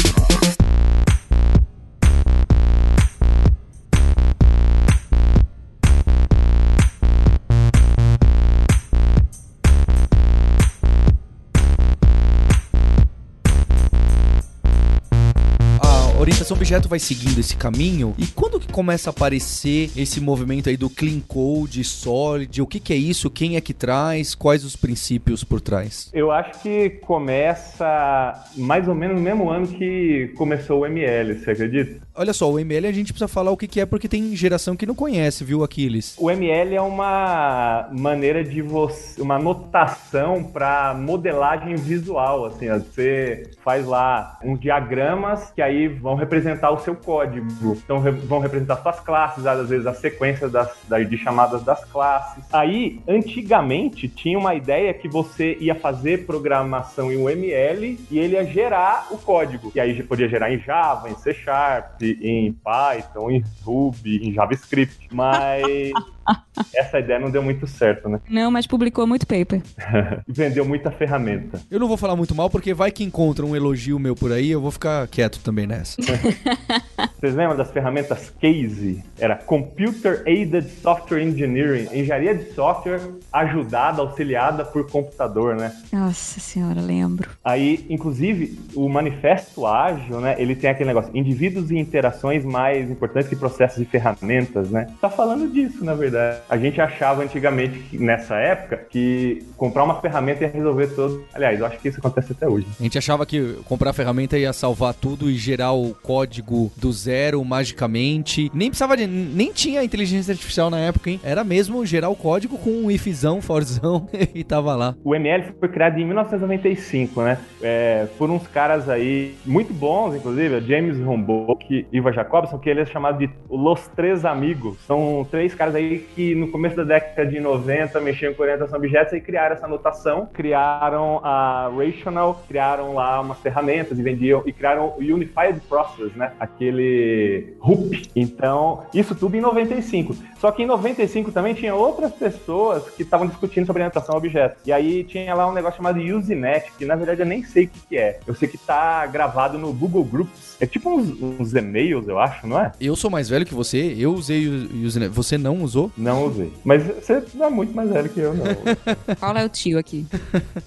S1: orientação objeto vai seguindo esse caminho e quando que começa a aparecer esse movimento aí do clean code, solid, o que que é isso, quem é que traz, quais os princípios por trás?
S3: Eu acho que começa mais ou menos no mesmo ano que começou o ML, você acredita?
S1: Olha só, o ML a gente precisa falar o que que é porque tem geração que não conhece, viu, Aquiles?
S3: O ML é uma maneira de você, uma notação para modelagem visual, assim, ó. você faz lá uns diagramas que aí vão representar o seu código. Então re- vão representar suas classes, às vezes as sequências das, da- de chamadas das classes. Aí, antigamente, tinha uma ideia que você ia fazer programação em UML e ele ia gerar o código. E aí podia gerar em Java, em C Sharp, em Python, em Ruby, em JavaScript. Mas essa ideia não deu muito certo, né?
S4: Não, mas publicou muito paper.
S3: E vendeu muita ferramenta.
S1: Eu não vou falar muito mal porque vai que encontra um elogio meu por aí, eu vou ficar quieto também nessa.
S3: Vocês lembram das ferramentas Case? Era Computer Aided Software Engineering, engenharia de software ajudada, auxiliada por computador, né?
S4: Nossa senhora, lembro.
S3: Aí, inclusive, o manifesto ágil, né? Ele tem aquele negócio, indivíduos e interações mais importantes que processos e ferramentas, né? Tá falando disso, na verdade. A gente achava antigamente, que, nessa época, que comprar uma ferramenta ia resolver todo. Aliás, eu acho que isso acontece até hoje.
S1: A gente achava que comprar a ferramenta ia salvar tudo e gerar o código do zero magicamente. Nem precisava de. Nem tinha inteligência artificial na época, hein? Era mesmo gerar o código com um ifzão, forzão e tava lá.
S3: O ML foi criado em 1995, né? É, por uns caras aí muito bons, inclusive, James Rombock e Iva Jacobson, que ele é chamado de Los Três Amigos. São três caras aí que no começo da década de 90 mexiam com orientação a objetos e criaram essa notação, criaram a Rational, criaram lá umas ferramentas e vendiam, e criaram o Unified Process, né? Aquele RUP. Então, isso tudo em 95. Só que em 95 também tinha outras pessoas que estavam discutindo sobre orientação a objetos. E aí tinha lá um negócio chamado Usenet, que na verdade eu nem sei o que, que é. Eu sei que tá gravado no Google Groups. É tipo uns, uns e-mails, eu acho, não é?
S1: Eu sou mais velho que você, eu usei o Usenet. Você não usou?
S3: Não usei. Mas você não é muito mais velho que eu, não.
S4: Qual é o tio aqui?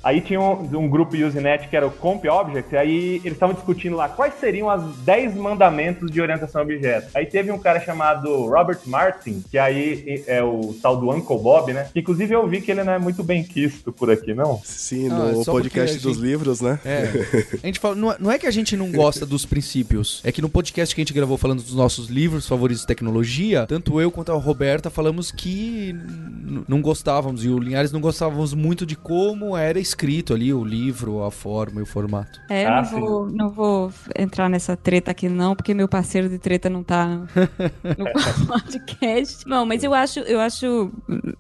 S3: Aí tinha um, um grupo Usenet que era o Comp Object, aí eles estavam discutindo lá quais seriam as 10 mandamentos de orientação a objetos. Aí teve um cara chamado Robert Martin, que aí é o tal do Uncle Bob, né? Que inclusive eu vi que ele não é muito bem quisto por aqui, não.
S2: Sim,
S1: Ah,
S2: no podcast
S1: a
S2: dos
S1: gente-
S2: livros, né?
S1: É. A gente fala, não, é, não é que a gente não gosta dos princípios. É que no podcast que a gente gravou falando dos nossos livros favoritos de tecnologia, tanto eu quanto a Roberta falamos que não gostávamos, e o Linhares não gostávamos muito de como era escrito ali o livro, a forma e o formato.
S4: É, eu
S3: Ah,
S4: não, vou, não vou entrar nessa treta aqui, não, porque meu parceiro de treta não tá no, no podcast. Não, mas eu acho, eu acho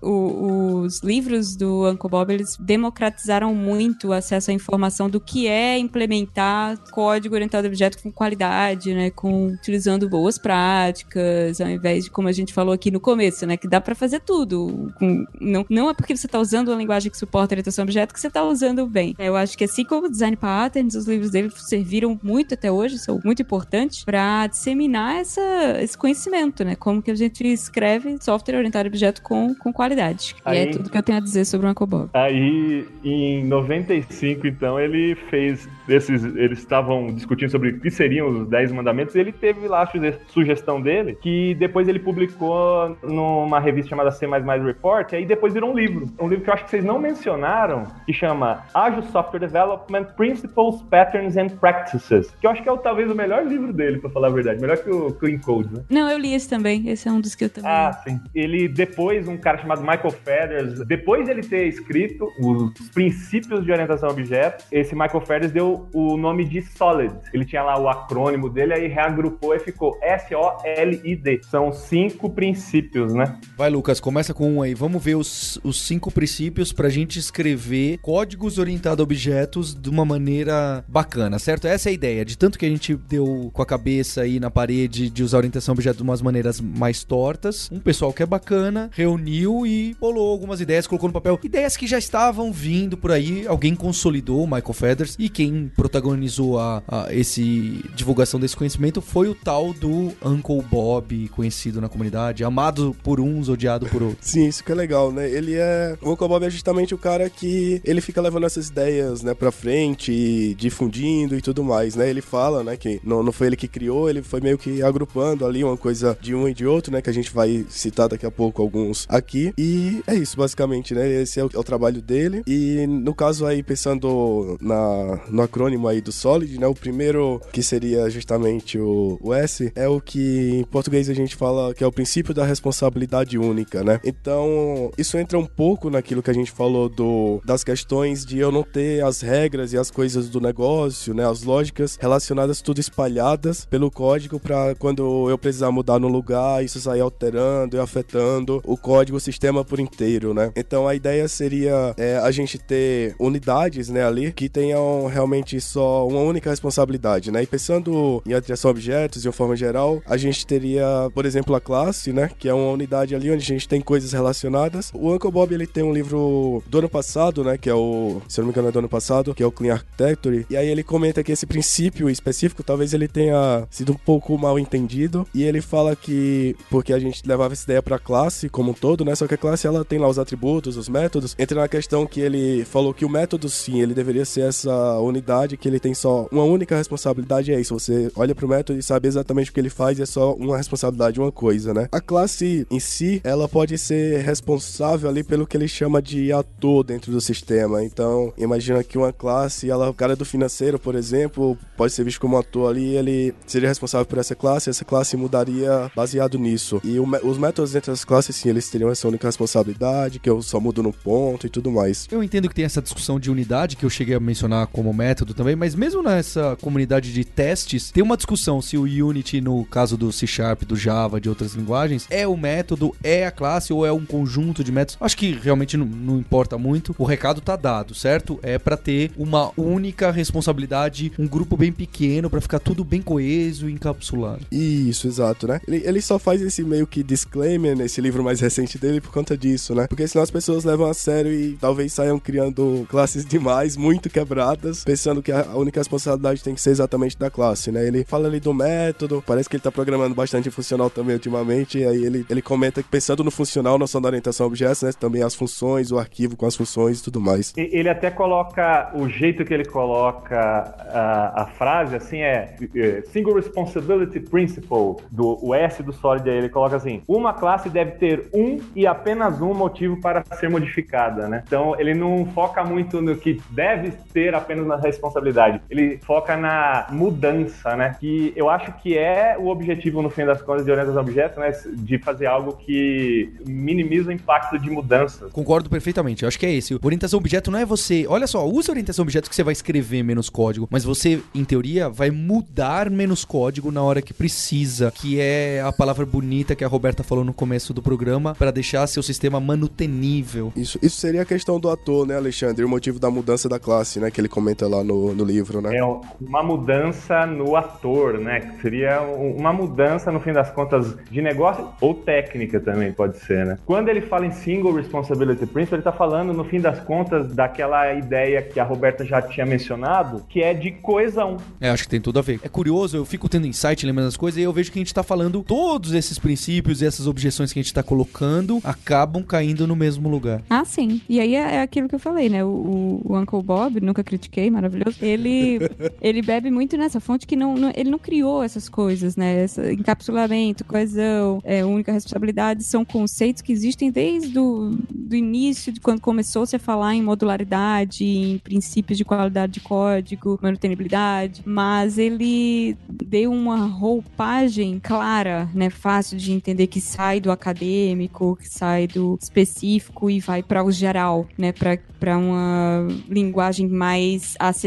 S4: o- os livros do Uncle Bob, eles democratizaram muito o acesso à informação do que é implementar código orientado a objeto com qualidade, né? Com utilizando boas práticas, ao invés de, como a gente falou aqui no começo, né? Que dá pra fazer tudo. Com, não, não é porque você tá usando uma linguagem que suporta orientação a objeto que você tá usando bem. Eu acho que assim como o Design Patterns, os livros dele serviram muito até hoje, são muito importantes pra disseminar essa, esse conhecimento, né? Como que a gente escreve software orientado a objeto com, com qualidade. E é
S3: Aí-
S4: tudo que eu tenho a dizer sobre o Uncle Bob.
S3: Aí, em 95, então, ele fez esses. Eles estavam discutindo sobre o que seriam os 10 mandamentos, e ele teve lá a suge- sugestão dele, que depois ele publicou numa revista chamada C Report, e aí depois virou um livro. Um livro que eu acho que vocês não mencionaram, que chama Agile Software Development Principles, Patterns and Practices. Que eu acho que é o, talvez o melhor livro dele, pra falar a verdade. Melhor que o Clean Code, né?
S4: Não, eu li esse também. Esse é um dos que eu também
S3: Ah, sim. Ele depois, um cara chamado Michael Feathers, depois ele ter escrito os princípios de orientação a objetos, esse Michael Feathers deu o nome de Solid. Ele tinha lá o acrônimo dele, aí reagrupou e ficou S-O-L-I-D. São cinco princípios, né?
S1: Vai, Lucas, começa com um aí. Vamos ver os, os cinco princípios pra gente escrever códigos orientados a objetos de uma maneira bacana, certo? Essa é a ideia. De tanto que a gente deu com a cabeça aí na parede de usar orientação a objeto de umas maneiras mais tortas. Um pessoal que é bacana reuniu e bolou algumas ideias, colocou no papel. Ideias que já estavam vindo por aí. Alguém consolidou o Michael Feathers e quem protagonizou a, a esse divulgação desse conhecimento foi o tal do Uncle Bob, conhecido na comunidade, amado por uns, odiado por outros.
S2: Sim, isso que é legal, né? Ele é. O Uncle Bob é justamente o cara que ele fica levando essas ideias, né, pra frente, e difundindo e tudo mais, né? Ele fala, né, que não, não foi ele que criou, ele foi meio que agrupando ali uma coisa de um e de outro, né? Que a gente vai citar daqui a pouco alguns aqui. E é isso, basicamente, né? Esse é o, é o trabalho dele. E no caso aí, pensando na, acrônimo aí do Solid, né? O primeiro, que seria justamente o, o S, é o que em português a gente fala que é o princípio da responsabilidade única, né? Então, isso entra um pouco naquilo que a gente falou do, das questões de eu não ter as regras e as coisas do negócio, né? As lógicas relacionadas tudo espalhadas pelo código para quando eu precisar mudar no lugar, isso sair alterando e afetando o código, o sistema por inteiro, né? Então a ideia seria é, a gente ter unidades, né, ali que tenham realmente só uma única responsabilidade, né? E pensando em atração a objetos de uma forma geral, a gente teria, por exemplo, a classe, né, que é uma unidade ali onde a gente tem coisas relacionadas. O Uncle Bob ele tem um livro do ano passado, né, que é o, se não me engano, é do ano passado, que é o Clean Architecture, e aí ele comenta que esse princípio específico talvez ele tenha sido um pouco mal entendido, e ele fala que porque a gente levava essa ideia para classe como um todo, né, só que a classe ela tem lá os atributos, os métodos, entra na questão que ele falou que o método sim, ele deveria ser essa unidade que ele tem só uma única responsabilidade, é isso, você olha pro método e sabe exatamente o que ele faz, e é só uma responsabilidade, uma coisa, né? A classe em si, ela pode ser responsável ali pelo que ele chama de ator dentro do sistema. Então, imagina que uma classe, ela, o cara do financeiro, por exemplo, pode ser visto como ator ali, ele seria responsável por essa classe, essa classe mudaria baseado nisso. E o, os métodos entre as classes, sim, eles teriam essa única responsabilidade, que eu só mudo no ponto e tudo mais.
S1: Eu entendo que tem essa discussão de unidade que eu cheguei a mencionar como método também, mas mesmo nessa comunidade de testes, tem uma discussão se o Unity, no caso do C Sharp, do Java, de outras linguagens, é o método, é a classe ou é um conjunto de métodos. Acho que realmente não, não importa muito. O recado tá dado, certo? É para ter uma única responsabilidade, um grupo bem pequeno, para ficar tudo bem coeso e encapsulado.
S2: Isso, exato, né? Ele, ele só faz esse meio que disclaimer nesse livro mais recente dele por conta disso, né? Porque senão as pessoas levam a sério e talvez saiam criando classes demais, muito quebradas, pensando que a única responsabilidade tem que ser exatamente da classe, né? Ele fala ali do método, parece que ele tá programando bastante funcional também ultimamente, e aí ele, ele comenta que pensando no funcional, só na orientação a objetos, né? Também as funções, o arquivo com as funções e tudo mais.
S3: Ele até coloca, o jeito que ele coloca a, a frase, assim, é, é Single Responsibility Principle, do o S do Solid, aí ele coloca assim, uma classe deve ter um e apenas um motivo para ser modificada, né? Então, ele não foca muito no que deve ter apenas na responsabilidade, ele foca na mudança, né? Que eu acho que é o objetivo, no fim das contas, de orientação a objetos, né? De fazer algo que minimiza o impacto de mudanças.
S1: Concordo perfeitamente. Eu acho que é esse. Orientação a objeto não é você. Olha só, usa orientação a objeto que você vai escrever menos código, mas você, em teoria, vai mudar menos código na hora que precisa, que é a palavra bonita que a Roberta falou no começo do programa, para deixar seu sistema manutenível.
S2: Isso, isso seria a questão do ator, né, Alexandre? O motivo da mudança da classe, né? Que ele comenta lá no, no livro, né?
S3: É uma mudança no ator, né? Seria uma mudança, no fim das contas, de negócio ou técnica também pode ser, né? Quando ele fala em single responsibility principle, ele está falando, no fim das contas, daquela ideia que a Roberta já tinha mencionado, que é de coesão.
S1: É, acho que tem tudo a ver. É curioso, eu fico tendo insight lembrando as coisas e eu vejo que a gente está falando todos esses princípios e essas objeções que a gente está colocando acabam caindo no mesmo lugar.
S4: Ah, sim. E aí é, é aquilo que eu falei, né? O, o, Uncle Bob, nunca critiquei, maravilhoso. Ele, ele bebe muito nessa fonte que não, não, ele não criou essas coisas, né? Esse encapsulamento, coesão, é, única responsabilidade, são conceitos que existem desde o do início, de quando começou-se a falar em modularidade, em princípios de qualidade de código, manutenibilidade, mas ele deu uma roupagem clara, né? Fácil de entender que sai do acadêmico, que sai do específico e vai para o geral, né? Para uma linguagem mais acessível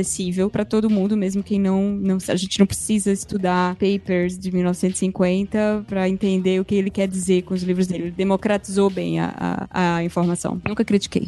S4: para todo mundo, mesmo quem não, não. A gente não precisa estudar papers de 1950 para entender o que ele quer dizer com os livros dele. Ele democratizou bem a, a, a informação. Nunca critiquei.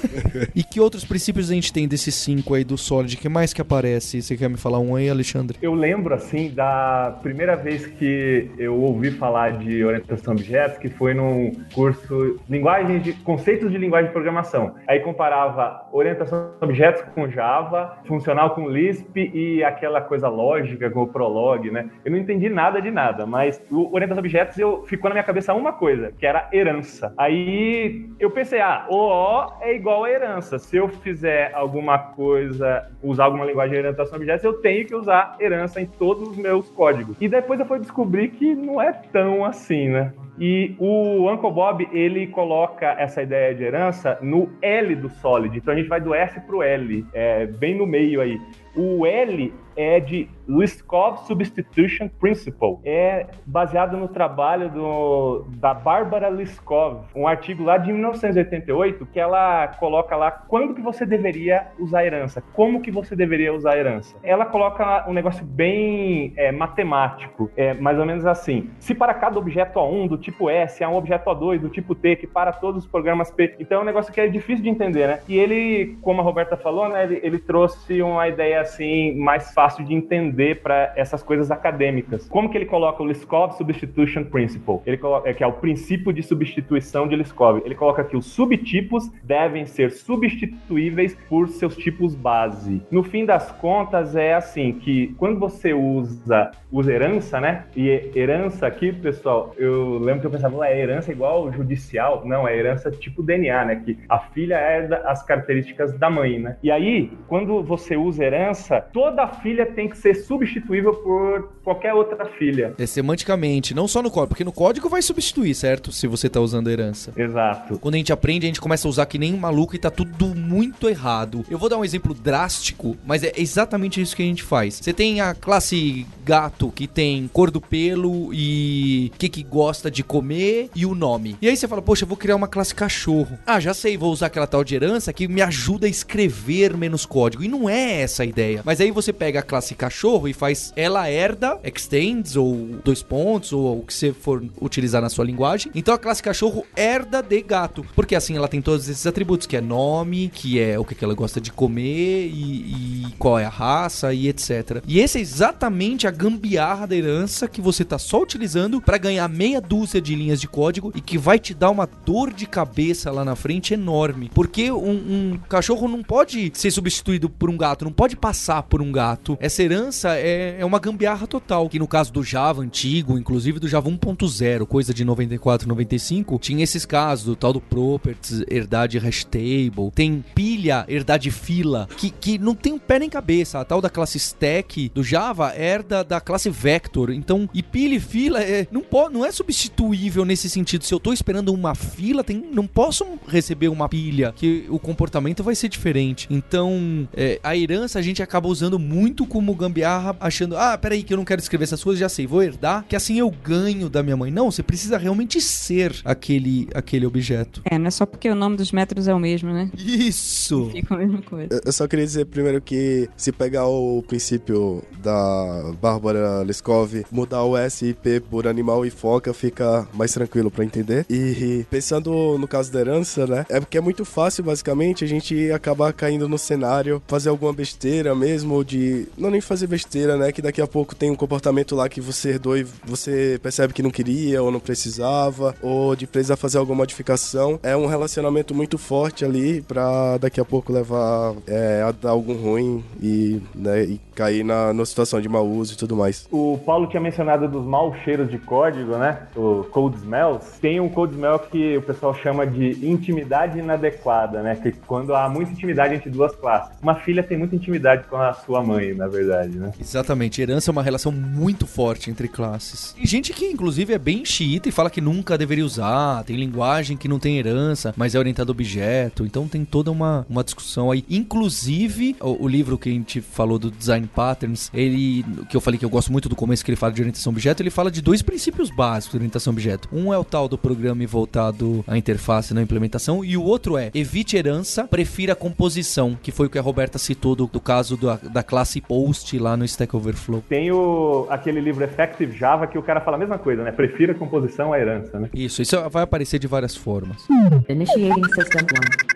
S1: e que outros princípios a gente tem desses cinco aí do Solid? que mais que aparece? Você quer me falar um aí, Alexandre?
S3: Eu lembro, assim, da primeira vez que eu ouvi falar de orientação a objetos, que foi num curso linguagem de conceitos de linguagem de programação. Aí comparava orientação a objetos com Java, funcional com Lisp e aquela coisa lógica com o Prolog, né? Eu não entendi nada de nada, mas o orientação a objetos eu ficou na minha cabeça uma coisa, que era herança. Aí eu pensei, ah, o O é igual a herança. Se eu fizer alguma coisa, usar alguma linguagem de orientação a objetos, eu tenho que usar herança em todos os meus códigos. E depois eu fui descobrir que não é tão assim, né? E o Uncle Bob, ele coloca essa ideia de herança no L do Solid. Então a gente vai do S para o L, é, bem no meio aí. O L é de Liskov Substitution Principle. É baseado no trabalho do, da Bárbara Liskov, um artigo lá de 1988 que ela coloca lá quando que você deveria usar herança, como que você deveria usar herança. Ela coloca um negócio bem é, matemático, é mais ou menos assim. Se para cada objeto A1 do tipo S há um objeto A2 do tipo T que para todos os programas P, então é um negócio que é difícil de entender, né? E ele, como a Roberta falou, né, ele, ele trouxe uma ideia assim mais fácil de entender para essas coisas acadêmicas. Como que ele coloca o Liskov Substitution Principle? Ele coloca, é, que é o princípio de substituição de Liskov. Ele coloca que os subtipos devem ser substituíveis por seus tipos base. No fim das contas é assim que quando você usa usa herança, né? E herança aqui, pessoal, eu lembro que eu pensava, é herança igual judicial? Não, é herança tipo DNA, né? Que a filha herda as características da mãe, né? E aí, quando você usa herança, toda filha tem que ser substituível por qualquer outra filha.
S1: É semanticamente, não só no código, porque no código vai substituir, certo? Se você tá usando herança.
S3: Exato.
S1: Quando a gente aprende, a gente começa a usar que nem um maluco e tá tudo muito errado. Eu vou dar um exemplo drástico, mas é exatamente isso que a gente faz. Você tem a classe gato que tem cor do pelo e o que, que gosta de comer e o nome. E aí você fala, poxa, eu vou criar uma classe cachorro. Ah, já sei, vou usar aquela tal de herança que me ajuda a escrever menos código. E não é essa a ideia. Mas aí você pega a classe cachorro e faz ela herda, extends ou dois pontos ou o que você for utilizar na sua linguagem. Então a classe cachorro herda de gato, porque assim ela tem todos esses atributos, que é nome, que é o que, ela gosta de comer e, e qual é a raça e etc. E esse é exatamente a gambiarra da herança que você tá só utilizando para ganhar meia dúzia de linhas de código e que vai te dar uma dor de cabeça lá na frente enorme. Porque um, um cachorro não pode ser substituído por um gato, não pode passar por um gato. Essa herança é, é uma gambiarra total. Que no caso do Java antigo, inclusive do Java 1.0, coisa de 94, 95, tinha esses casos do tal do properties, herdar de hash table, tem pilha, herdar de fila, que, que não tem pé nem cabeça. A tal da classe stack do Java herda da classe vector. Então, e pilha e fila é, não, pode, não é substituível nesse sentido. Se eu tô esperando uma fila, tem, não posso receber uma pilha, que o comportamento vai ser diferente. Então, é, a herança a gente acaba usando muito como gambiarra, achando, ah, peraí, que eu não quero escrever essas coisas, já sei, vou herdar, que assim eu ganho da minha mãe. Não, você precisa realmente ser aquele, aquele objeto.
S4: É, não é só porque o nome dos métodos é o mesmo, né?
S1: Isso!
S4: Fica a mesma coisa.
S2: Eu só queria dizer primeiro que se pegar o princípio da Bárbara Leskov, mudar o S e P por animal e foca, fica mais tranquilo para entender. E pensando no caso da herança, né? É porque é muito fácil, basicamente, a gente acabar caindo no cenário, fazer alguma besteira mesmo, de. Não nem fazer besteira, né? Que daqui a pouco tem um comportamento lá que você herdou e você percebe que não queria ou não precisava, ou de precisar fazer alguma modificação. É um relacionamento muito forte ali pra daqui a pouco levar é, a dar algum ruim e, né, e cair na, na situação de mau uso e tudo mais.
S3: O Paulo tinha mencionado dos maus cheiros de código, né? O code smells. Tem um code smell que o pessoal chama de intimidade inadequada, né? Que quando há muita intimidade entre duas classes. Uma filha tem muita intimidade com a sua mãe, na verdade, né?
S1: Exatamente, herança é uma relação muito forte entre classes. Tem gente que, inclusive, é bem xiita e fala que nunca deveria usar, tem linguagem que não tem herança, mas é orientado a objeto, então tem toda uma, uma discussão aí. Inclusive, o, o livro que a gente falou do Design Patterns, ele, que eu falei que eu gosto muito do começo que ele fala de orientação objeto, ele fala de dois princípios básicos de orientação objeto. Um é o tal do programa voltado à interface na implementação, e o outro é evite herança, prefira composição, que foi o que a Roberta citou do, do caso da, da classe post lá no Stack Overflow.
S3: Tem o, aquele livro Effective Java que o cara fala a mesma coisa, né? Prefira composição à herança, né?
S1: Isso, isso vai aparecer de várias formas.
S5: Initiating system one.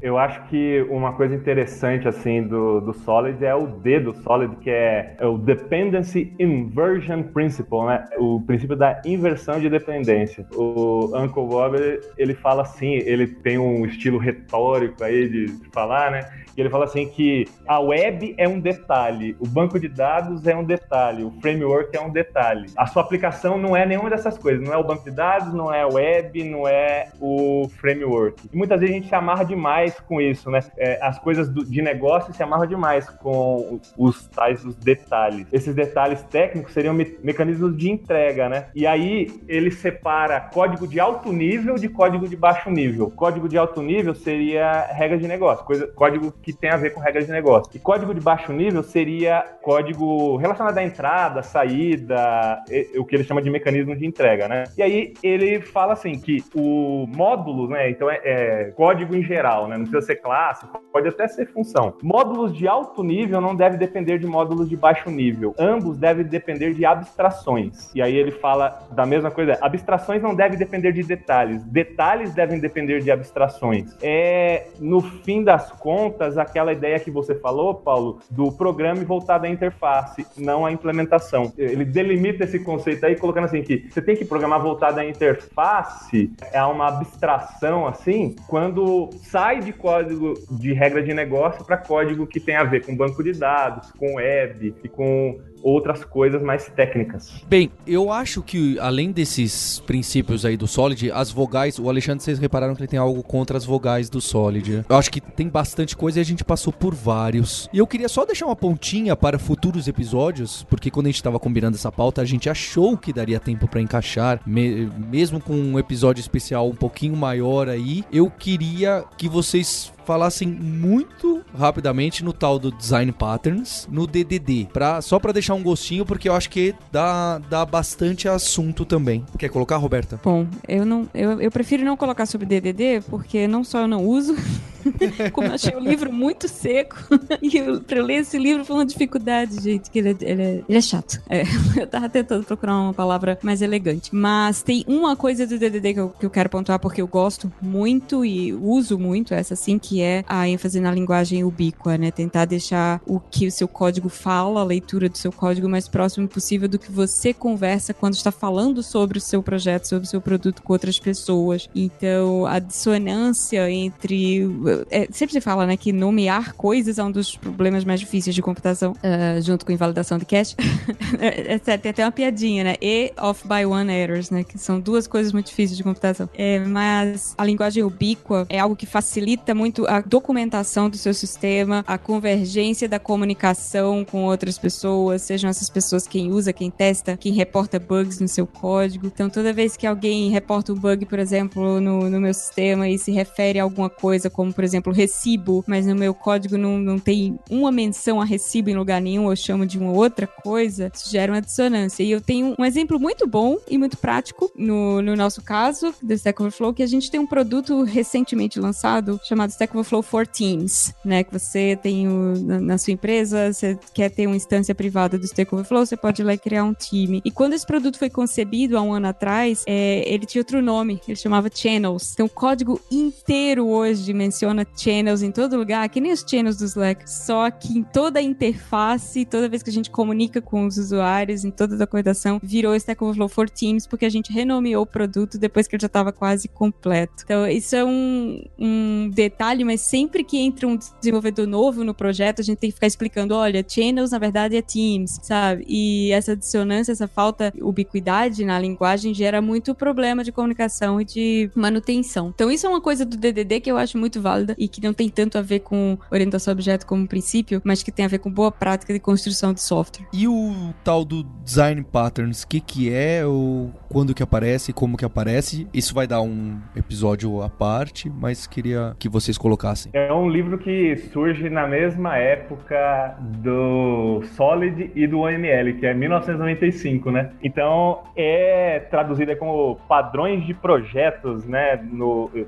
S3: Eu acho que uma coisa interessante assim do, do Solid é o D do Solid, que é, é o Dependency Inversion Principle, né? O princípio da inversão de dependência. O Uncle Bob, ele fala assim, ele tem um estilo retórico aí de, de falar, né? E ele fala assim que a web é um detalhe, o banco de dados é um detalhe, o framework é um detalhe. A sua aplicação não é nenhuma dessas coisas, não é o banco de dados, não é a web, não é o framework. E muitas vezes a gente se amarra demais com isso, né? É, as coisas do, de negócio se amarram demais com os tais os detalhes. Esses detalhes técnicos seriam me mecanismos de entrega, né? E aí ele separa código de alto nível de código de baixo nível. Código de alto nível seria regra de negócio, coisa, código que tem a ver com regras de negócio. E código de baixo nível seria código relacionado à entrada, saída, o que ele chama de mecanismo de entrega, né? E aí ele fala assim que o módulo, né? Então é, é código em geral, né? Não precisa ser classe, pode até ser função. Módulos de alto nível não devem depender de módulos de baixo nível. Ambos devem depender de abstrações. E aí ele fala da mesma coisa. Abstrações não devem depender de detalhes. Detalhes devem depender de abstrações. É, no fim das contas, aquela ideia que você falou, Paulo, do programa voltado à interface, não à implementação. Ele delimita esse conceito aí colocando assim que você tem que programar voltado à interface, é uma abstração assim, quando sai de código de regra de negócio para código que tem a ver com banco de dados, com web e com outras coisas mais técnicas.
S1: Bem, eu acho que além desses princípios aí do Solid, as vogais, o Alexandre, vocês repararam que ele tem algo contra as vogais do Solid. Eu acho que tem bastante coisa e a gente passou por vários. E eu queria só deixar uma pontinha para futuros episódios, porque quando a gente estava combinando essa pauta, a gente achou que daria tempo para encaixar, me mesmo com um episódio especial um pouquinho maior aí. Eu queria que vocês falassem muito rapidamente no tal do Design Patterns, no DDD, pra, só para deixar um gostinho, porque eu acho que dá, dá bastante assunto também. Quer colocar, Roberta?
S4: Bom, eu não eu, eu prefiro não colocar sobre DDD, porque não só eu não uso, como eu achei o livro muito seco, e eu, pra eu ler esse livro foi uma dificuldade, gente, que ele, é, ele, é, ele é chato. É, eu tava tentando procurar uma palavra mais elegante. Mas tem uma coisa do DDD que eu, que eu quero pontuar, porque eu gosto muito e uso muito, essa sim, que é a ênfase na linguagem ubíqua, né? Tentar deixar o que o seu código fala, a leitura do seu código mais próximo possível do que você conversa quando está falando sobre o seu projeto, sobre o seu produto com outras pessoas. Então, a dissonância entre. É, sempre se fala, né, que nomear coisas é um dos problemas mais difíceis de computação, uh, junto com invalidação de cache. é, é, tem até uma piadinha, né? E off by one errors, né? Que são duas coisas muito difíceis de computação. É, mas a linguagem ubíqua é algo que facilita muito a documentação do seu sistema, a convergência da comunicação com outras pessoas, sejam essas pessoas quem usa, quem testa, quem reporta bugs no seu código. Então, toda vez que alguém reporta um bug, por exemplo, no, no meu sistema e se refere a alguma coisa, como por exemplo recibo, mas no meu código não, não tem uma menção a recibo em lugar nenhum, eu chamo de uma outra coisa, isso gera uma dissonância. E eu tenho um exemplo muito bom e muito prático no, no nosso caso, do Stack Overflow, que a gente tem um produto recentemente lançado chamado Stack Overflow for Teams, né? Que você tem o, na, na, sua empresa, você quer ter uma instância privada do Stack Overflow, você pode ir lá e criar um time. E quando esse produto foi concebido há um ano atrás, é, ele tinha outro nome, ele chamava Channels. Então o código inteiro hoje menciona Channels em todo lugar, que nem os Channels do Slack, só que em toda a interface, toda vez que a gente comunica com os usuários, em toda a documentação, virou Stack Overflow for Teams, porque a gente renomeou o produto depois que ele já estava quase completo. Então isso é um, um detalhe, mas sempre que entra um desenvolvedor novo no projeto, a gente tem que ficar explicando, olha, channels na verdade é teams, sabe? E essa dissonância, essa falta de ubiquidade na linguagem gera muito problema de comunicação e de manutenção. Então isso é uma coisa do DDD que eu acho muito válida e que não tem tanto a ver com orientação a objeto como princípio, mas que tem a ver com boa prática de construção de software.
S1: E o tal do design patterns, o que que é, ou quando que aparece, como que aparece? Isso vai dar um episódio à parte, mas queria que vocês assim.
S3: É um livro que surge na mesma época do Solid e do OML, que é 1995, né? Então é traduzido como padrões de projetos, né,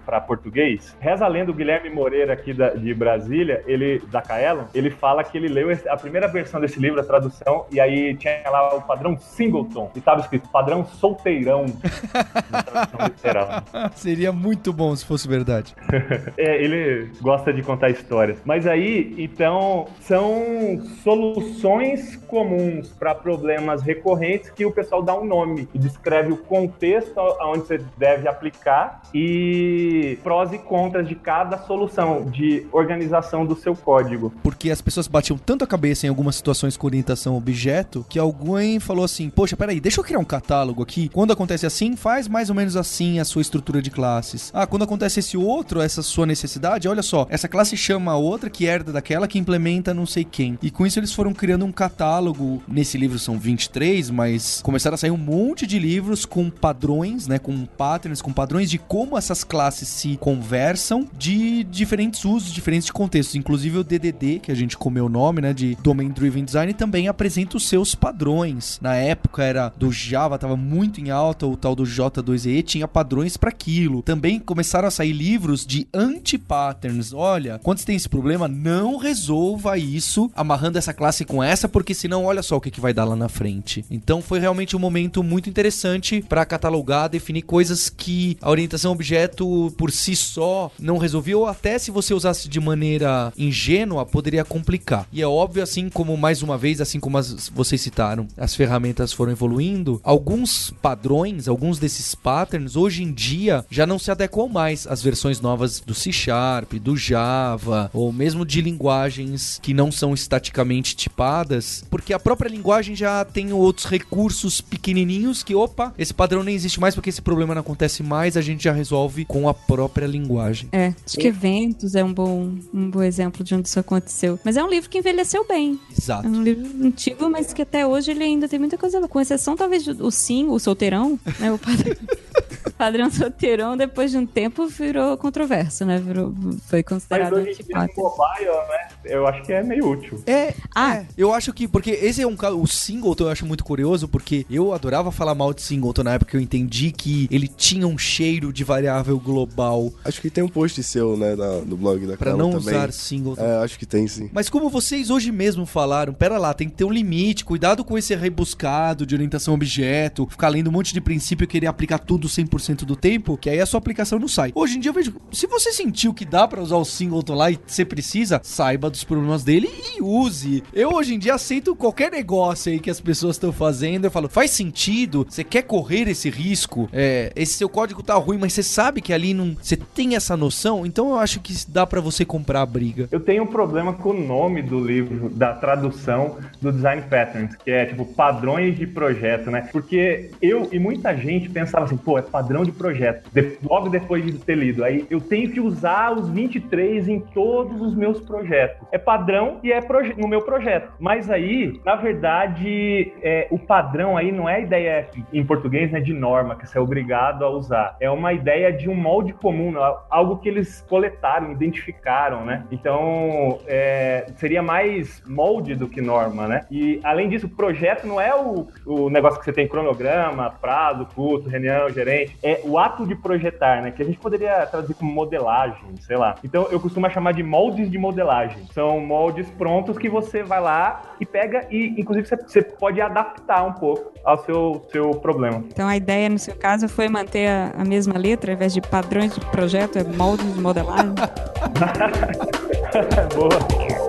S3: para português. Reza a lenda, o Guilherme Moreira aqui da, de Brasília, ele da Kaelon, ele fala que ele leu a primeira versão desse livro, a tradução, e aí tinha lá o padrão Singleton, e tava escrito padrão solteirão. na tradução literal.
S1: Seria muito bom se fosse verdade.
S3: É, ele gosta de contar histórias. Mas aí, então, são soluções comuns para problemas recorrentes que o pessoal dá um nome e descreve o contexto aonde você deve aplicar e prós e contras de cada solução de organização do seu código.
S1: Porque as pessoas batiam tanto a cabeça em algumas situações com orientação objeto que alguém falou assim: Poxa, peraí, deixa eu criar um catálogo aqui. Quando acontece assim, faz mais ou menos assim a sua estrutura de classes. Ah, quando acontece esse outro, essa sua necessidade, olha só, essa classe chama a outra que herda daquela que implementa não sei quem. E com isso eles foram criando um catálogo. Nesse livro são 23, mas começaram a sair um monte de livros com padrões, né? Com patterns, com padrões de como essas classes se conversam de diferentes usos, diferentes contextos. Inclusive o DDD, que a gente comeu o nome, né? De Domain Driven Design, também apresenta os seus padrões. Na época era do Java, tava muito em alta, o tal do J2EE tinha padrões para aquilo. Também começaram a sair livros de anti-patterns. Olha, quando você tem esse problema, não resolva isso amarrando essa classe com essa, porque senão olha só o que, que vai dar lá na frente. Então foi realmente um momento muito interessante para catalogar, definir coisas que a orientação objeto por si só não resolvia, ou até se você usasse de maneira ingênua, poderia complicar. E é óbvio, assim como mais uma vez, assim como as- vocês citaram, as ferramentas foram evoluindo, alguns padrões, alguns desses patterns, hoje em dia já não se adequam mais às versões novas do C Sharp, do Java, ou mesmo de linguagens que não são estaticamente tipadas, porque a própria linguagem já tem outros recursos pequenininhos que, opa, esse padrão nem existe mais porque esse problema não acontece mais, a gente já resolve com a própria linguagem.
S4: É, acho que eventos é um bom, um bom exemplo de onde isso aconteceu. Mas é um livro que envelheceu bem.
S1: Exato.
S4: É um livro antigo, mas que até hoje ele ainda tem muita coisa. Com exceção, talvez, do- o sim, o solteirão, né? O padrão, padrão solteirão, depois de um tempo, virou controverso, né? Virou, foi
S3: Mas
S4: considerado
S3: hoje em dia no
S4: antipático.
S3: mobile, né, eu acho que é meio útil.
S1: É,
S4: Ah.
S1: é. eu acho que, porque esse é um caso, o Singleton eu acho muito curioso, porque eu adorava falar mal de Singleton na época que eu entendi que ele tinha um cheiro de variável global
S2: Acho que tem um post seu, né, na- no blog da
S1: pra
S2: Carla
S1: não
S2: também.
S1: usar Singleton.
S2: É, acho que tem sim.
S1: Mas como vocês hoje mesmo falaram, pera lá, tem que ter um limite, cuidado com esse rebuscado de orientação a objeto, ficar lendo um monte de princípio e querer aplicar tudo 100% do tempo, que aí a sua aplicação não sai. Hoje em dia eu vejo, se você sentiu que dá pra usar o singleton lá e você precisa, saiba dos problemas dele e use. Eu hoje em dia aceito qualquer negócio aí que as pessoas estão fazendo, eu falo, faz sentido? Você quer correr esse risco? É, esse seu código tá ruim, mas você sabe que ali não, você tem essa noção, então eu acho que dá pra você comprar a briga.
S3: Eu tenho um problema com o nome do livro, da tradução do Design Patterns, que é tipo padrões de projeto, né? Porque eu e muita gente pensava assim, pô, é padrão de projeto. De- logo depois de ter lido. Aí eu tenho que usar os 23 em todos os meus projetos. É padrão e é no meu projeto. Mas aí, na verdade, é, o padrão aí não é a ideia em português, né, de norma, que você é obrigado a usar. É uma ideia de um molde comum, né? algo que eles coletaram, identificaram, né? Então, é, seria mais molde do que norma, né? E, além disso, o projeto não é o, o negócio que você tem cronograma, prazo, custo, reunião, gerente. É o ato de projetar, né? Que a gente poderia traduzir como modelagem, sei lá. Então, eu costumo chamar de moldes de modelagem. São moldes prontos que você vai lá e pega e, inclusive, você, você pode adaptar um pouco ao seu, seu problema.
S4: Então a ideia, no seu caso, foi manter a, a mesma letra, ao invés de padrões de projeto, é moldes de modelagem.
S3: Boa.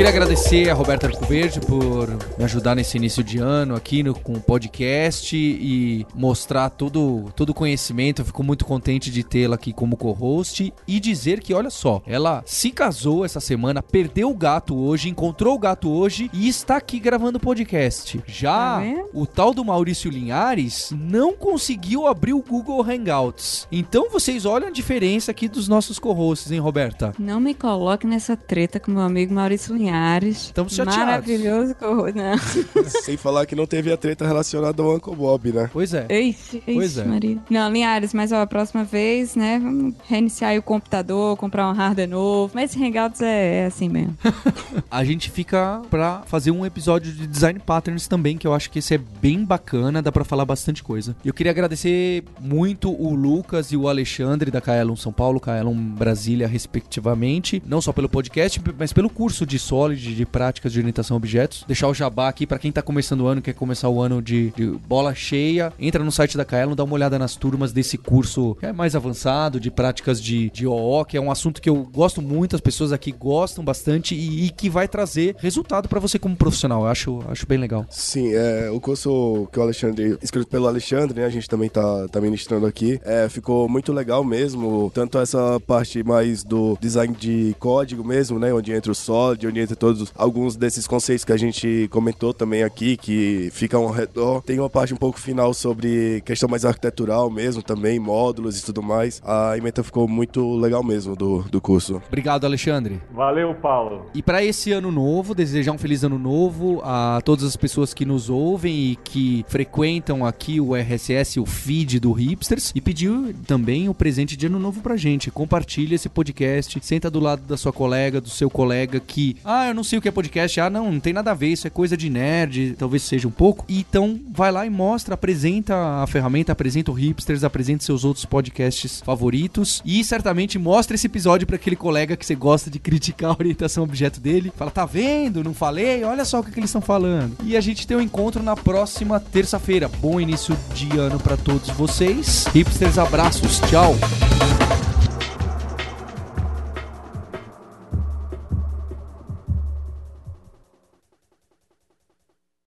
S1: Queria agradecer a Roberta Arcoverde por me ajudar nesse início de ano aqui no, com o podcast e mostrar todo, todo o conhecimento. Eu fico muito contente de tê-la aqui como co-host e dizer que, olha só, ela se casou essa semana, perdeu o gato hoje, encontrou o gato hoje e está aqui gravando o podcast. Já
S4: vendo?
S1: o tal do Maurício Linhares não conseguiu abrir o Google Hangouts. Então vocês olham a diferença aqui dos nossos co-hosts, hein, Roberta?
S4: Não me coloque nessa treta com meu amigo Maurício Linhares. Linhares.
S1: Estamos chateados.
S4: Maravilhoso. cor- Não.
S2: Sem falar que não teve a treta relacionada ao Uncle Bob, né?
S1: Pois é.
S4: Ixi,
S1: Pois é.
S4: Maria. Não, Linhares, mas ó, a próxima vez, né, vamos reiniciar aí o computador, comprar um hardware novo. Mas esse Hangouts é, é assim mesmo.
S1: A gente fica pra fazer um episódio de design patterns também, que eu acho que esse é bem bacana, dá pra falar bastante coisa. Eu queria agradecer muito o Lucas e o Alexandre da Kaelon São Paulo, Kaelon Brasília, respectivamente, não só pelo podcast, mas pelo curso de Solid, de práticas de orientação a objetos. Deixar o jabá aqui pra quem tá começando o ano, quer começar o ano de, de bola cheia, entra no site da Kaelon, dá uma olhada nas turmas desse curso que é mais avançado, de práticas de, de OO, que é um assunto que eu gosto muito, as pessoas aqui gostam bastante e, e que vai trazer resultado pra você como profissional. Eu acho, acho bem legal.
S2: Sim, é, o curso que o Alexandre, escrito pelo Alexandre, né, a gente também tá, tá ministrando aqui, é, ficou muito legal mesmo, tanto essa parte mais do design de código mesmo, né, onde entra o Solid, onde entra todos, alguns desses conceitos que a gente comentou também aqui, que ficam ao redor. Tem uma parte um pouco final sobre questão mais arquitetural mesmo também, módulos e tudo mais. A ementa ficou muito legal mesmo do, do curso.
S1: Obrigado, Alexandre.
S3: Valeu, Paulo.
S1: E para esse ano novo, desejar um feliz ano novo a todas as pessoas que nos ouvem e que frequentam aqui o RSS, o feed do Hipsters, e pedir também o presente de ano novo pra gente. Compartilha esse podcast, senta do lado da sua colega, do seu colega que, ah, eu não sei o que é podcast, ah, não, não tem nada a ver, isso é coisa de nerd, talvez seja um pouco. Então, vai lá e mostra, apresenta a ferramenta, apresenta o Hipsters, apresenta seus outros podcasts favoritos e certamente mostra esse episódio pra aquele colega que você gosta de criticar a orientação objeto dele. Fala, tá vendo? Não falei? Olha só o que, que eles estão falando. E a gente tem um encontro na próxima terça-feira. Bom início de ano pra todos vocês. Hipsters, abraços. Tchau.